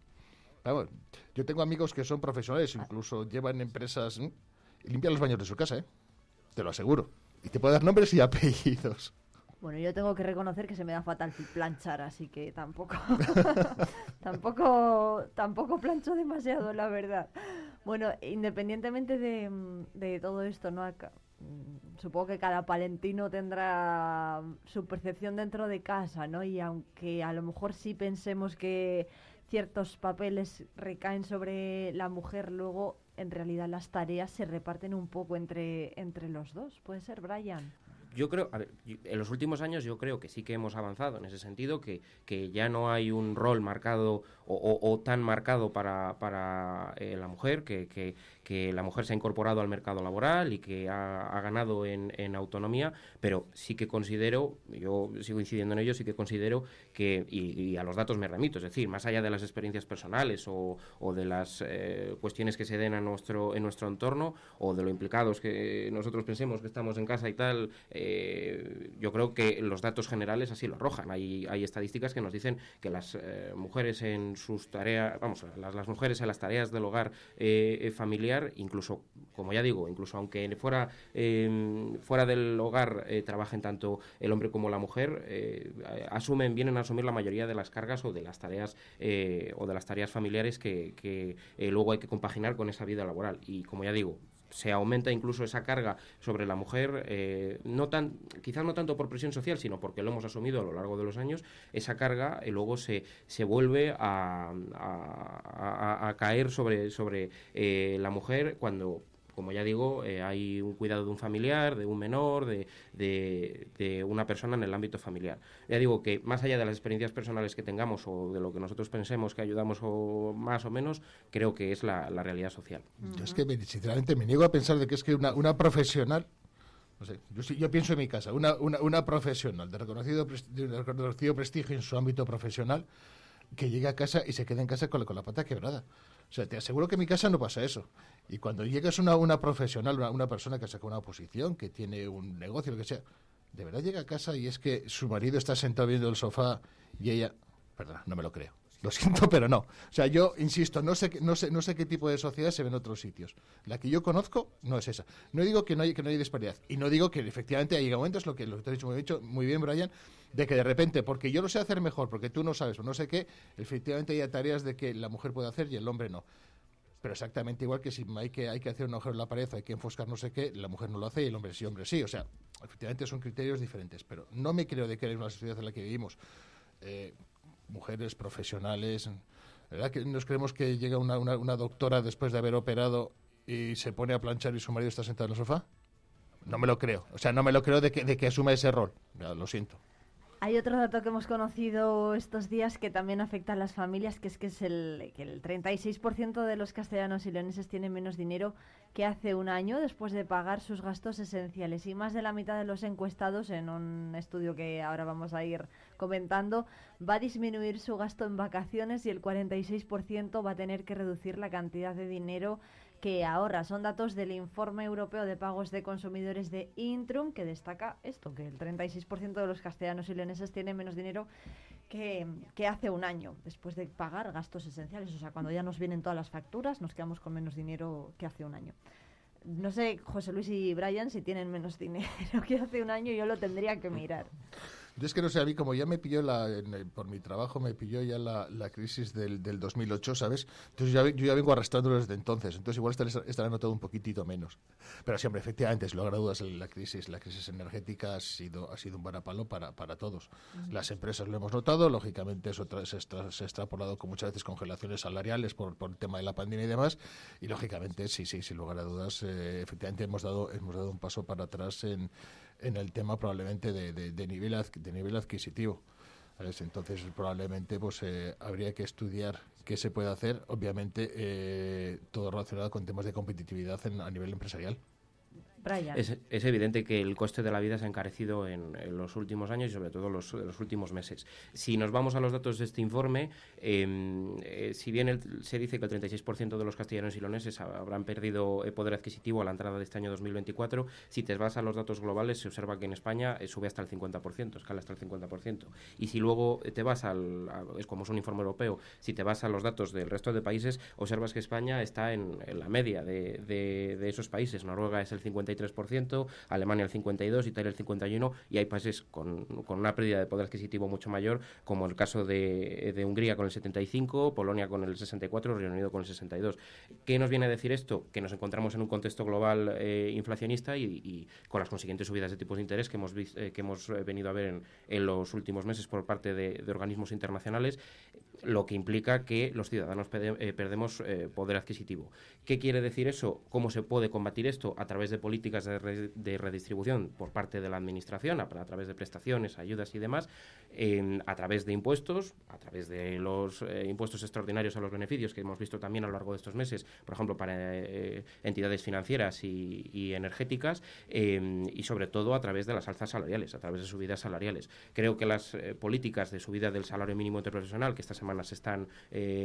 yo tengo amigos que son profesionales, incluso llevan empresas y limpian los baños de su casa, ¿eh? Te lo aseguro. Y te puedo dar nombres y apellidos. Bueno, yo tengo que reconocer que se me da fatal planchar, así que tampoco, tampoco, tampoco plancho demasiado, la verdad. Bueno, independientemente de, de todo esto, ¿no? Supongo que cada palentino tendrá su percepción dentro de casa, ¿no? Y aunque a lo mejor sí pensemos que ciertos papeles recaen sobre la mujer, luego en realidad las tareas se reparten un poco entre, entre los dos. ¿Puede ser, Brian? yo creo, a ver, en los últimos años yo creo que sí que hemos avanzado en ese sentido, que, que ya no hay un rol marcado o, tan marcado para, para eh, la mujer, que, que, la mujer se ha incorporado al mercado laboral y que ha, ganado en, en, autonomía, pero sí que considero, yo sigo incidiendo en ello, sí que considero que, y, a los datos me remito, es decir, más allá de las experiencias personales o, o de las eh, cuestiones que se den a nuestro, en nuestro entorno o de lo implicados que nosotros pensemos que estamos en casa y tal, eh, yo creo que los datos generales así lo arrojan. Hay, hay estadísticas que nos dicen que las mujeres en sus tareas, vamos, las, mujeres en las tareas del hogar eh, eh, familiar, incluso, como ya digo, incluso aunque fuera, em, fuera del hogar eh, trabajen tanto el hombre como la mujer, asumen, vienen a asumir la mayoría de las cargas o de las tareas o de las tareas familiares que, que luego hay que compaginar con esa vida laboral. Y como ya digo, se aumenta incluso esa carga sobre la mujer, eh, no tan, quizás no tanto por presión social, sino porque lo hemos asumido a lo largo de los años, esa carga y luego se, se vuelve a, a, caer sobre, sobre eh, la mujer cuando como ya digo, eh, hay un cuidado de un familiar, de un menor, de, de, una persona en el ámbito familiar. Ya digo que más allá de las experiencias personales que tengamos o de lo que nosotros pensemos que ayudamos o más o menos, creo que es la, realidad social. Yo es que, sinceramente, me niego a pensar de que es que una, una profesional no sé, yo, yo, pienso en mi casa, una, una, profesional de reconocido, de reconocido prestigio en su ámbito profesional, que llegue a casa y se quede en casa con con la pata quebrada. O sea, te aseguro que en mi casa no pasa eso. Y cuando llegas una, una profesional, una, una persona que saca una oposición, que tiene un negocio, lo que sea, de verdad llega a casa y es que su marido está sentado viendo el sofá y ella, perdón, no me lo creo. Lo siento, pero no. O sea, yo insisto, no sé, no sé, no sé qué tipo de sociedad se ve en otros sitios. La que yo conozco no es esa. No digo que no hay, que no hay disparidad. Y no digo que efectivamente hay momentos, lo que, lo que te muy, dicho muy bien, Brian, de que de repente, porque yo lo sé hacer mejor, porque tú no sabes o no sé qué, efectivamente hay tareas de que la mujer puede hacer y el hombre no. Pero exactamente igual que si hay que, hay que hacer un agujero en la pared, hay que enfoscar no sé qué, la mujer no lo hace y el hombre sí, hombre sí. O sea, efectivamente son criterios diferentes. Pero no me creo de que en una sociedad en la que vivimos. Eh, mujeres profesionales. ¿Verdad que nos creemos que llega una, una, doctora después de haber operado y se pone a planchar y su marido está sentado en el sofá? No me lo creo. O sea, no me lo creo de que, de que asuma ese rol. lo siento. Hay otro dato que hemos conocido estos días que también afecta a las familias, que es que es el, que el 36% de los castellanos y leoneses tienen menos dinero que hace un año después de pagar sus gastos esenciales. Y más de la mitad de los encuestados, en un estudio que ahora vamos a ir comentando, va a disminuir su gasto en vacaciones y el 46% va a tener que reducir la cantidad de dinero que ahorra. Son datos del informe europeo de pagos de consumidores de Intrum que destaca esto, que el 36% de los castellanos y leoneses tienen menos dinero que, que, hace un año, después de pagar gastos esenciales. O sea, cuando ya nos vienen todas las facturas, nos quedamos con menos dinero que hace un año. No sé, José Luis y Brian, si tienen menos dinero que hace un año, yo lo tendría que mirar. Yo es que no sé, a mí como ya me pilló, la, por mi trabajo, me pilló ya la, la crisis del, del, 2008, ¿sabes? Entonces yo ya vengo arrastrándolo desde entonces, entonces igual estará, notado un poquitito menos. Pero siempre, efectivamente, si lo dudas, la crisis, la crisis energética ha sido, ha sido un varapalo para, para todos. Las empresas lo hemos notado, lógicamente eso se, se ha extrapolado con muchas veces congelaciones salariales por, por el tema de la pandemia y demás, y lógicamente, sí, sí, sin lugar a dudas, eh, efectivamente hemos dado, hemos dado un paso para atrás en en el tema probablemente de, de, nivel, de nivel adquisitivo. Entonces probablemente pues eh, habría que estudiar qué se puede hacer, obviamente eh, todo relacionado con temas de competitividad a nivel empresarial. Es, evidente que el coste de la vida se ha encarecido en, los últimos años y sobre todo los, los últimos meses. Si nos vamos a los datos de este informe, em, eh, si bien se dice que el 36% de los castellanos y leoneses habrán perdido eh, poder adquisitivo a la entrada de este año 2024, si te vas a los datos globales se observa que en España eh, sube hasta el 50%, escala hasta el 50%. Y si luego te vas al, es como es un informe europeo, si te vas a los datos del resto de países, observas que España está en, la media de, de, de esos países. Noruega es el 50 53%, Alemania el 52%, Italia el 51% y hay países con, con una pérdida de poder adquisitivo mucho mayor, como el caso de, Hungría con el 75%, Polonia con el 64%, Reino Unido con el 62%. ¿Qué nos viene a decir esto? Que nos encontramos en un contexto global eh, inflacionista y, con las consiguientes subidas de tipos de interés que hemos, eh, que hemos eh, venido a ver en, los últimos meses por parte de organismos internacionales, lo que implica que los ciudadanos eh, perdemos eh, poder adquisitivo. ¿Qué quiere decir eso? ¿Cómo se puede combatir esto? A través de políticas de, re de redistribución por parte de la Administración, a, través de prestaciones, ayudas y demás, a través de impuestos, a través de los eh, impuestos extraordinarios a los beneficios que hemos visto también a lo largo de estos meses, por ejemplo, para entidades financieras y, y energéticas, y sobre todo a través de las alzas salariales, a través de subidas salariales. Creo que las políticas de subida del salario mínimo interprofesional que esta semana se están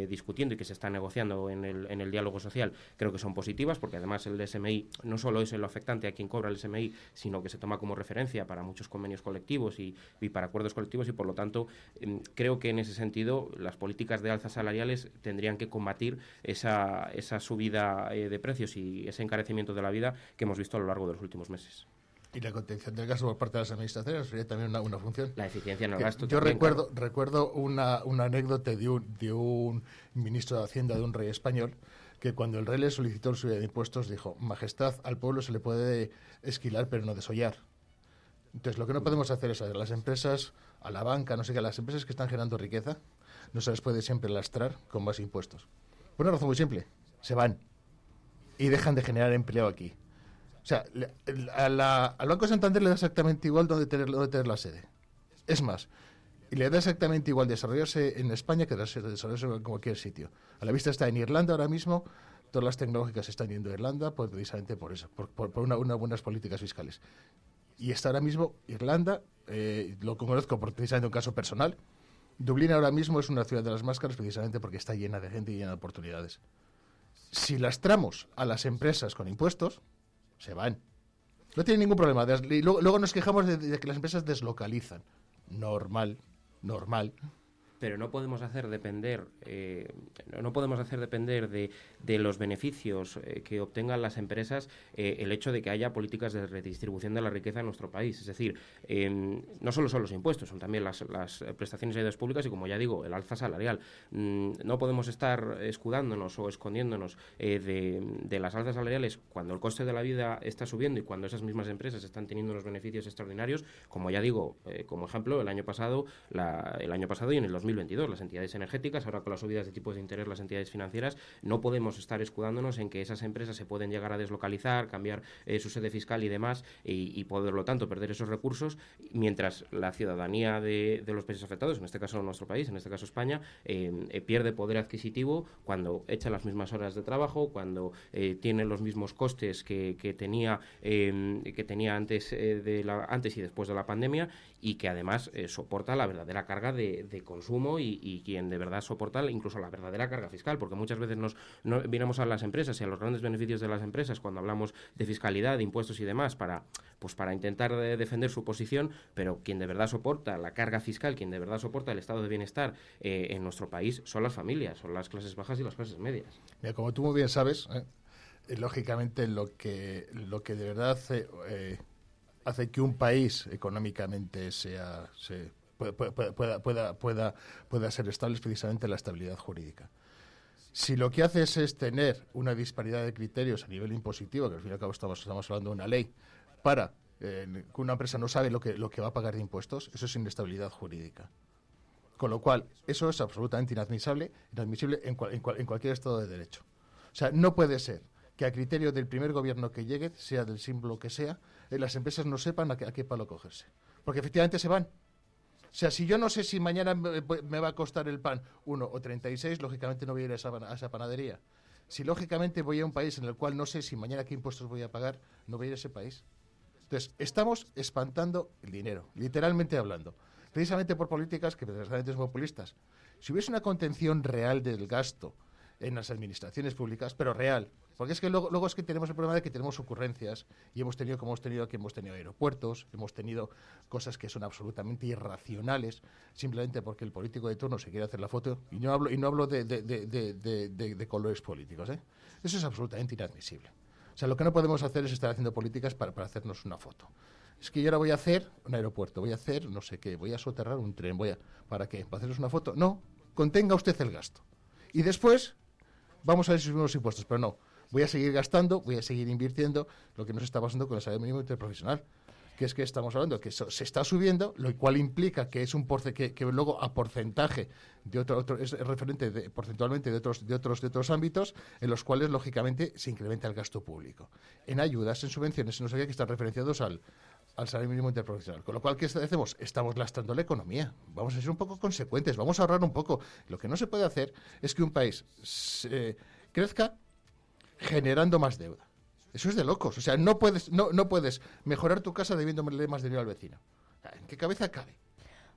discutiendo y que se están negociando en el, el diálogo social creo que son positivas porque además el SMI no solo es lo afectante a quien cobra el SMI, sino que se toma como referencia para muchos convenios colectivos y, para acuerdos colectivos y por lo tanto eh, creo que en ese sentido las políticas de alzas salariales tendrían que combatir esa, esa subida eh, de precios y ese encarecimiento de la vida que hemos visto a lo largo de los últimos meses. Y la contención del gasto por parte de las administraciones sería también una, una función. La eficiencia en el gasto. Yo también, recuerdo, claro. recuerdo una, una anécdota de un, de un ministro de Hacienda de un rey español que cuando el rey le solicitó el subida de impuestos dijo, Majestad, al pueblo se le puede esquilar pero no desollar. Entonces lo que no podemos hacer es a las empresas, a la banca, no sé qué, a las empresas que están generando riqueza, no se les puede siempre lastrar con más impuestos. Por una razón muy simple, se van y dejan de generar empleo aquí. O sea, a la, al Banco Santander le da exactamente igual dónde tener, dónde tener la sede. Es más, y le da exactamente igual desarrollarse en España que desarrollarse en cualquier sitio. A la vista está en Irlanda ahora mismo, todas las tecnológicas están yendo a Irlanda pues precisamente por eso, por, por, unas una buenas políticas fiscales. Y está ahora mismo Irlanda, eh, lo conozco por precisamente un caso personal. Dublín ahora mismo es una ciudad de las máscaras precisamente porque está llena de gente y llena de oportunidades. Si lastramos a las empresas con impuestos, se van. No tienen ningún problema. Luego, nos quejamos de, que las empresas deslocalizan. Normal, normal. Pero no podemos hacer depender, eh, no podemos hacer depender de, de los beneficios eh, que obtengan las empresas eh, el hecho de que haya políticas de redistribución de la riqueza en nuestro país. Es decir, no solo son los impuestos, son también las, prestaciones de ayudas públicas y, como ya digo, el alza salarial. Mm, no podemos estar escudándonos o escondiéndonos de, de las alzas salariales cuando el coste de la vida está subiendo y cuando esas mismas empresas están teniendo unos beneficios extraordinarios, como ya digo, como ejemplo, el año pasado, la, el año pasado y en el 2022, las entidades energéticas, ahora con las subidas de tipos de interés, las entidades financieras, no podemos estar escudándonos en que esas empresas se pueden llegar a deslocalizar, cambiar eh, su sede fiscal y demás, y, y, por lo tanto perder esos recursos, mientras la ciudadanía de, los países afectados, en este caso nuestro país, en este caso España, eh, eh, pierde poder adquisitivo cuando echa las mismas horas de trabajo, cuando tiene los mismos costes que, que tenía, que tenía antes, de la, antes y después de la pandemia, y que además soporta la verdadera carga de, de consumo y, quien de verdad soporta incluso la verdadera carga fiscal, porque muchas veces nos no, miramos a las empresas y a los grandes beneficios de las empresas cuando hablamos de fiscalidad, de impuestos y demás para, pues para intentar de defender su posición, pero quien de verdad soporta la carga fiscal, quien de verdad soporta el estado de bienestar eh, en nuestro país son las familias, son las clases bajas y las clases medias. Mira, como tú muy bien sabes, eh, lógicamente lo que, lo que de verdad hace, eh, que un país económicamente sea... Se, pueda, pueda, pueda, pueda, pueda ser estable es precisamente la estabilidad jurídica. Si lo que haces es tener una disparidad de criterios a nivel impositivo, que al fin y al cabo estamos, estamos hablando de una ley, para eh, que una empresa no sabe lo que, lo que va a pagar de impuestos, eso es inestabilidad jurídica. Con lo cual, eso es absolutamente inadmisible, inadmisible en, cual, en, cual, en cualquier Estado de Derecho. O sea, no puede ser que a criterio del primer gobierno que llegue, sea del símbolo que sea, eh, las empresas no sepan a qué, a qué palo cogerse. Porque efectivamente se van. O sea, si yo no sé si mañana me, me va a costar el pan 1 o 36, lógicamente no voy a ir a esa, a esa, panadería. Si lógicamente voy a un país en el cual no sé si mañana qué impuestos voy a pagar, no voy a ir a ese país. Entonces, estamos espantando el dinero, literalmente hablando, precisamente por políticas que desgraciadamente son populistas. Si hubiese una contención real del gasto en las administraciones públicas, pero real, porque es que luego, es que tenemos el problema de que tenemos ocurrencias y hemos tenido, como hemos tenido aquí, hemos tenido aeropuertos, hemos tenido cosas que son absolutamente irracionales, simplemente porque el político de turno se quiere hacer la foto. Y no hablo, y no hablo de, colores políticos. ¿eh? Eso es absolutamente inadmisible. O sea, lo que no podemos hacer es estar haciendo políticas para, para hacernos una foto. Es que yo ahora voy a hacer un aeropuerto, voy a hacer no sé qué, voy a soterrar un tren, voy a... ¿Para qué? ¿Para hacernos una foto? No, contenga usted el gasto. Y después vamos a ver si subimos los impuestos, pero no. Voy a seguir gastando, voy a seguir invirtiendo lo que nos está pasando con el salario mínimo interprofesional que es que estamos hablando que eso se está subiendo, lo cual implica que es un porce que, que luego a porcentaje de otro, otro es referente de, porcentualmente de otros de otros de otros ámbitos en los cuales lógicamente se incrementa el gasto público en ayudas, en subvenciones, en no sé qué que están referenciados al al salario mínimo interprofesional. Con lo cual, ¿qué hacemos? Estamos lastrando la economía. Vamos a ser un poco consecuentes, vamos a ahorrar un poco. Lo que no se puede hacer es que un país se, crezca generando más deuda. Eso es de locos. O sea, no puedes, no, no puedes mejorar tu casa debiéndole más dinero al vecino. ¿En qué cabeza cabe?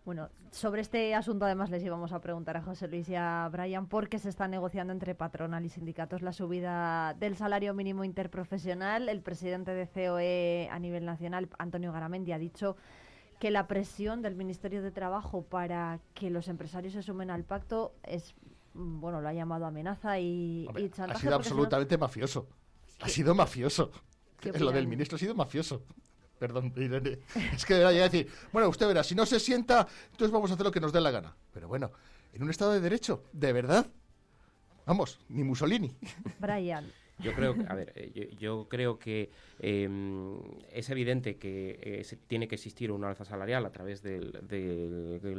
Bueno, sobre este asunto además les íbamos a preguntar a José Luis y a Brian por qué se está negociando entre patronal y sindicatos la subida del salario mínimo interprofesional. El presidente de COE a nivel nacional, Antonio Garamendi, ha dicho que la presión del Ministerio de Trabajo para que los empresarios se sumen al pacto es, bueno, lo ha llamado amenaza y, Ha sido absolutamente mafioso. Ha sido mafioso. Lo del ministro ha sido mafioso. Perdón, Irene. Es que debería decir, bueno, usted verá, si no se sienta, entonces vamos a hacer lo que nos dé la gana. Pero bueno, en un Estado de Derecho, ¿de verdad? Vamos, ni Mussolini. Brian. Yo creo, a ver, eh, yo, creo que em, es evidente que eh, tiene que existir una alza salarial a través del,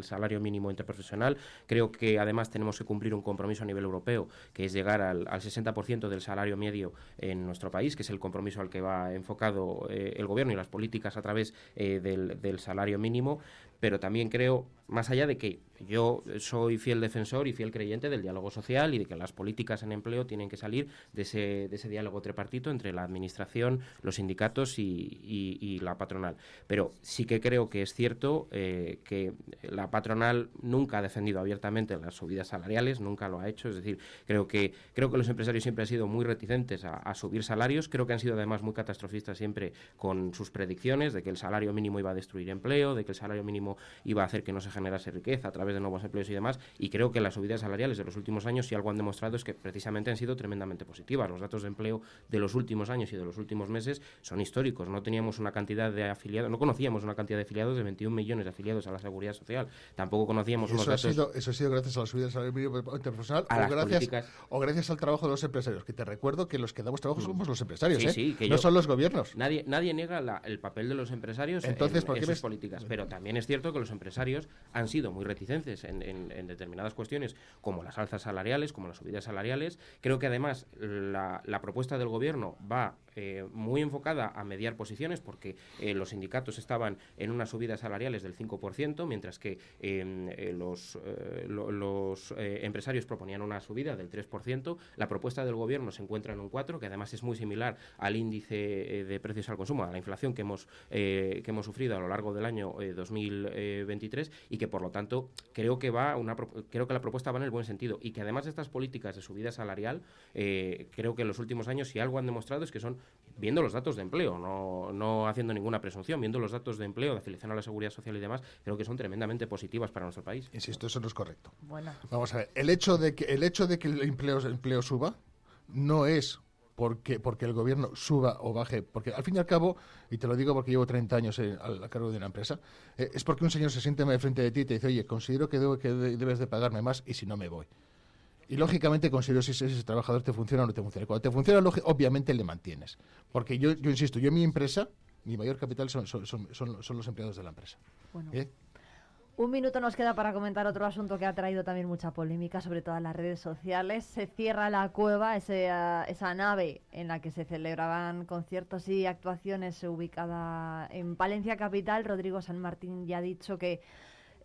salario mínimo interprofesional. Creo que además tenemos que cumplir un compromiso a nivel europeo, que es llegar al, 60% del salario medio en nuestro país, que es el compromiso al que va enfocado eh, el gobierno y las políticas a través del salario mínimo. Pero también creo, más allá de que yo soy fiel defensor y fiel creyente del diálogo social y de que las políticas en empleo tienen que salir de ese, de ese diálogo tripartito entre la administración, los sindicatos y, la patronal. Pero sí que creo que es cierto eh, que la patronal nunca ha defendido abiertamente las subidas salariales, nunca lo ha hecho. Es decir, creo que, creo que los empresarios siempre han sido muy reticentes a subir salarios. Creo que han sido además muy catastrofistas siempre con sus predicciones de que el salario mínimo iba a destruir empleo, de que el salario mínimo iba a hacer que no se generase riqueza a través de nuevos empleos y demás. Y creo que las subidas salariales de los últimos años, si algo han demostrado, es que precisamente han sido tremendamente positivas. Los datos de empleo de los últimos años y de los últimos meses son históricos. No teníamos una cantidad de afiliados, no conocíamos una cantidad de afiliados de 21 millones de afiliados a la seguridad social. Tampoco conocíamos unos datos. Ha sido, eso ha sido gracias a la subida del salario mínimo interprofesional o gracias, o gracias al trabajo de los empresarios. Que te recuerdo que los que damos trabajo somos los empresarios, ¿eh? no son los gobiernos. Nadie, nadie niega el papel de los empresarios Entonces, en, esas políticas. Pero también es cierto que los empresarios han sido muy reticentes en, determinadas cuestiones, como las alzas salariales, como las subidas salariales. Creo que además la, propuesta del gobierno va eh, muy enfocada a mediar posiciones porque eh, los sindicatos estaban en unas subidas salariales del 5%, mientras que em, eh, los, empresarios proponían una subida del 3%. La propuesta del gobierno se encuentra en un 4%, que además es muy similar al índice de precios al consumo, a la inflación que hemos, que hemos sufrido a lo largo del año 2023 y que por lo tanto creo que va una creo que la propuesta va en el buen sentido y que además de estas políticas de subida salarial creo que en los últimos años si algo han demostrado es que son viendo los datos de empleo, no, no haciendo ninguna presunción, viendo los datos de empleo, de afiliación a la seguridad social y demás, creo que son tremendamente positivas para nuestro país. Insisto, eso no es correcto. Vamos a ver, el hecho de que el, hecho de que el empleo, empleo suba no es porque, porque el gobierno suba o baje, porque al fin y al cabo, y te lo digo porque llevo 30 años a, cargo de una empresa, eh, es porque un señor se siente frente de ti y te dice, oye, considero que, debo, que debes de pagarme más y si no me voy. Y lógicamente considero si ese, trabajador te funciona o no te funciona. Cuando te funciona, obviamente le mantienes. Porque yo, yo insisto, yo en mi empresa, mi mayor capital son, son, son, los empleados de la empresa. Un minuto nos queda para comentar otro asunto que ha traído también mucha polémica, sobre todo en las redes sociales. Se cierra la cueva, ese, esa nave en la que se celebraban conciertos y actuaciones ubicada en Palencia Capital. Rodrigo San Martín ya ha dicho que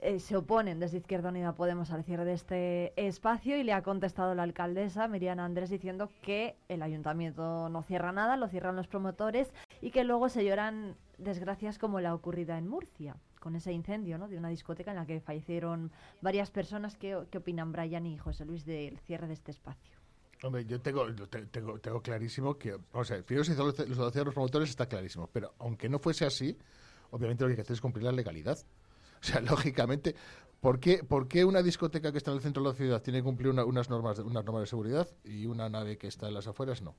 eh, se oponen desde Izquierda Unida Podemos al cierre de este espacio y le ha contestado la alcaldesa Miriana Andrés diciendo que el ayuntamiento no cierra nada, lo cierran los promotores y que luego se lloran desgracias como la ocurrida en Murcia con ese incendio ¿no? de una discoteca en la que fallecieron varias personas. ¿Qué, opinan Brian y José Luis del cierre de este espacio? Hombre, yo tengo, tengo, tengo clarísimo que, o sea, primero si los, los promotores está clarísimo, pero aunque no fuese así, obviamente lo que hay que hacer es cumplir la legalidad. O sea, lógicamente, ¿por qué, ¿por qué, una discoteca que está en el centro de la ciudad tiene que cumplir unas, normas unas normas de seguridad y una nave que está en las afueras no?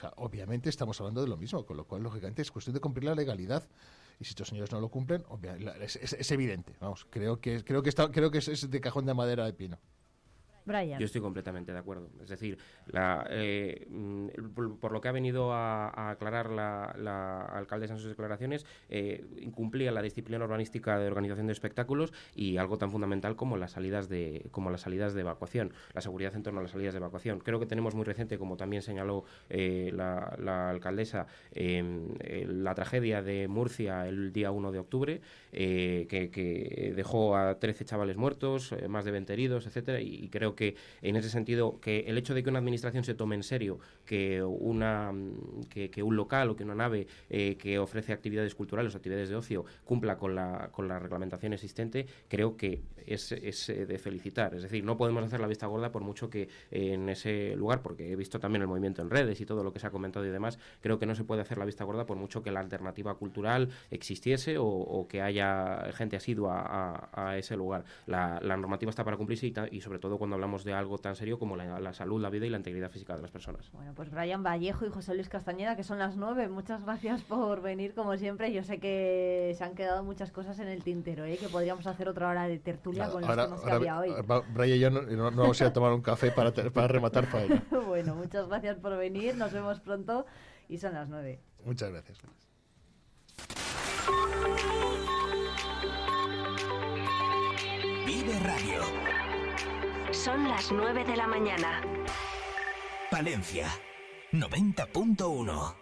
Sea, obviamente estamos hablando de lo mismo, con lo cual, lógicamente, es cuestión de cumplir la legalidad. Y si estos señores no lo cumplen, es, es, evidente. Vamos, creo que, creo que, está, creo que es de cajón de madera de pino. Yo estoy completamente de acuerdo. Es decir, la, eh, mm, por, lo que ha venido a, aclarar la, alcaldesa en sus declaraciones, eh, incumplía la disciplina urbanística de organización de espectáculos y algo tan fundamental como las salidas de como las salidas de evacuación, la seguridad en torno a las salidas de evacuación. Creo que tenemos muy reciente, como también señaló eh, la, alcaldesa, em, la tragedia de Murcia el día 1 de octubre, que, dejó a 13 chavales muertos, más de 20 heridos, etcétera, y creo que en ese sentido que el hecho de que una administración se tome en serio que una que, un local o que una nave eh, que ofrece actividades culturales o actividades de ocio cumpla con la, con la reglamentación existente, creo que es, eh, de felicitar. Es decir, no podemos hacer la vista gorda por mucho que en ese lugar, porque he visto también el movimiento en redes y todo lo que se ha comentado y demás, creo que no se puede hacer la vista gorda por mucho que la alternativa cultural existiese o, que haya gente asidua a, a ese lugar. La, normativa está para cumplirse y, y sobre todo cuando hablamos de algo tan serio como la, salud, la vida y la integridad física de las personas. Bueno, pues Brian Vallejo y José Luis Castañeda, que son las nueve, muchas gracias por venir como siempre. Yo sé que se han quedado muchas cosas en el tintero, ¿eh? que podríamos hacer otra hora de tertulia con los temas que había hoy. Brian y yo no, vamos a ir a tomar un café para, para rematar faena. bueno, muchas gracias por venir, nos vemos pronto y son las nueve. Muchas gracias. Vive Radio. Son las 9 de la mañana. Palencia, 90.1.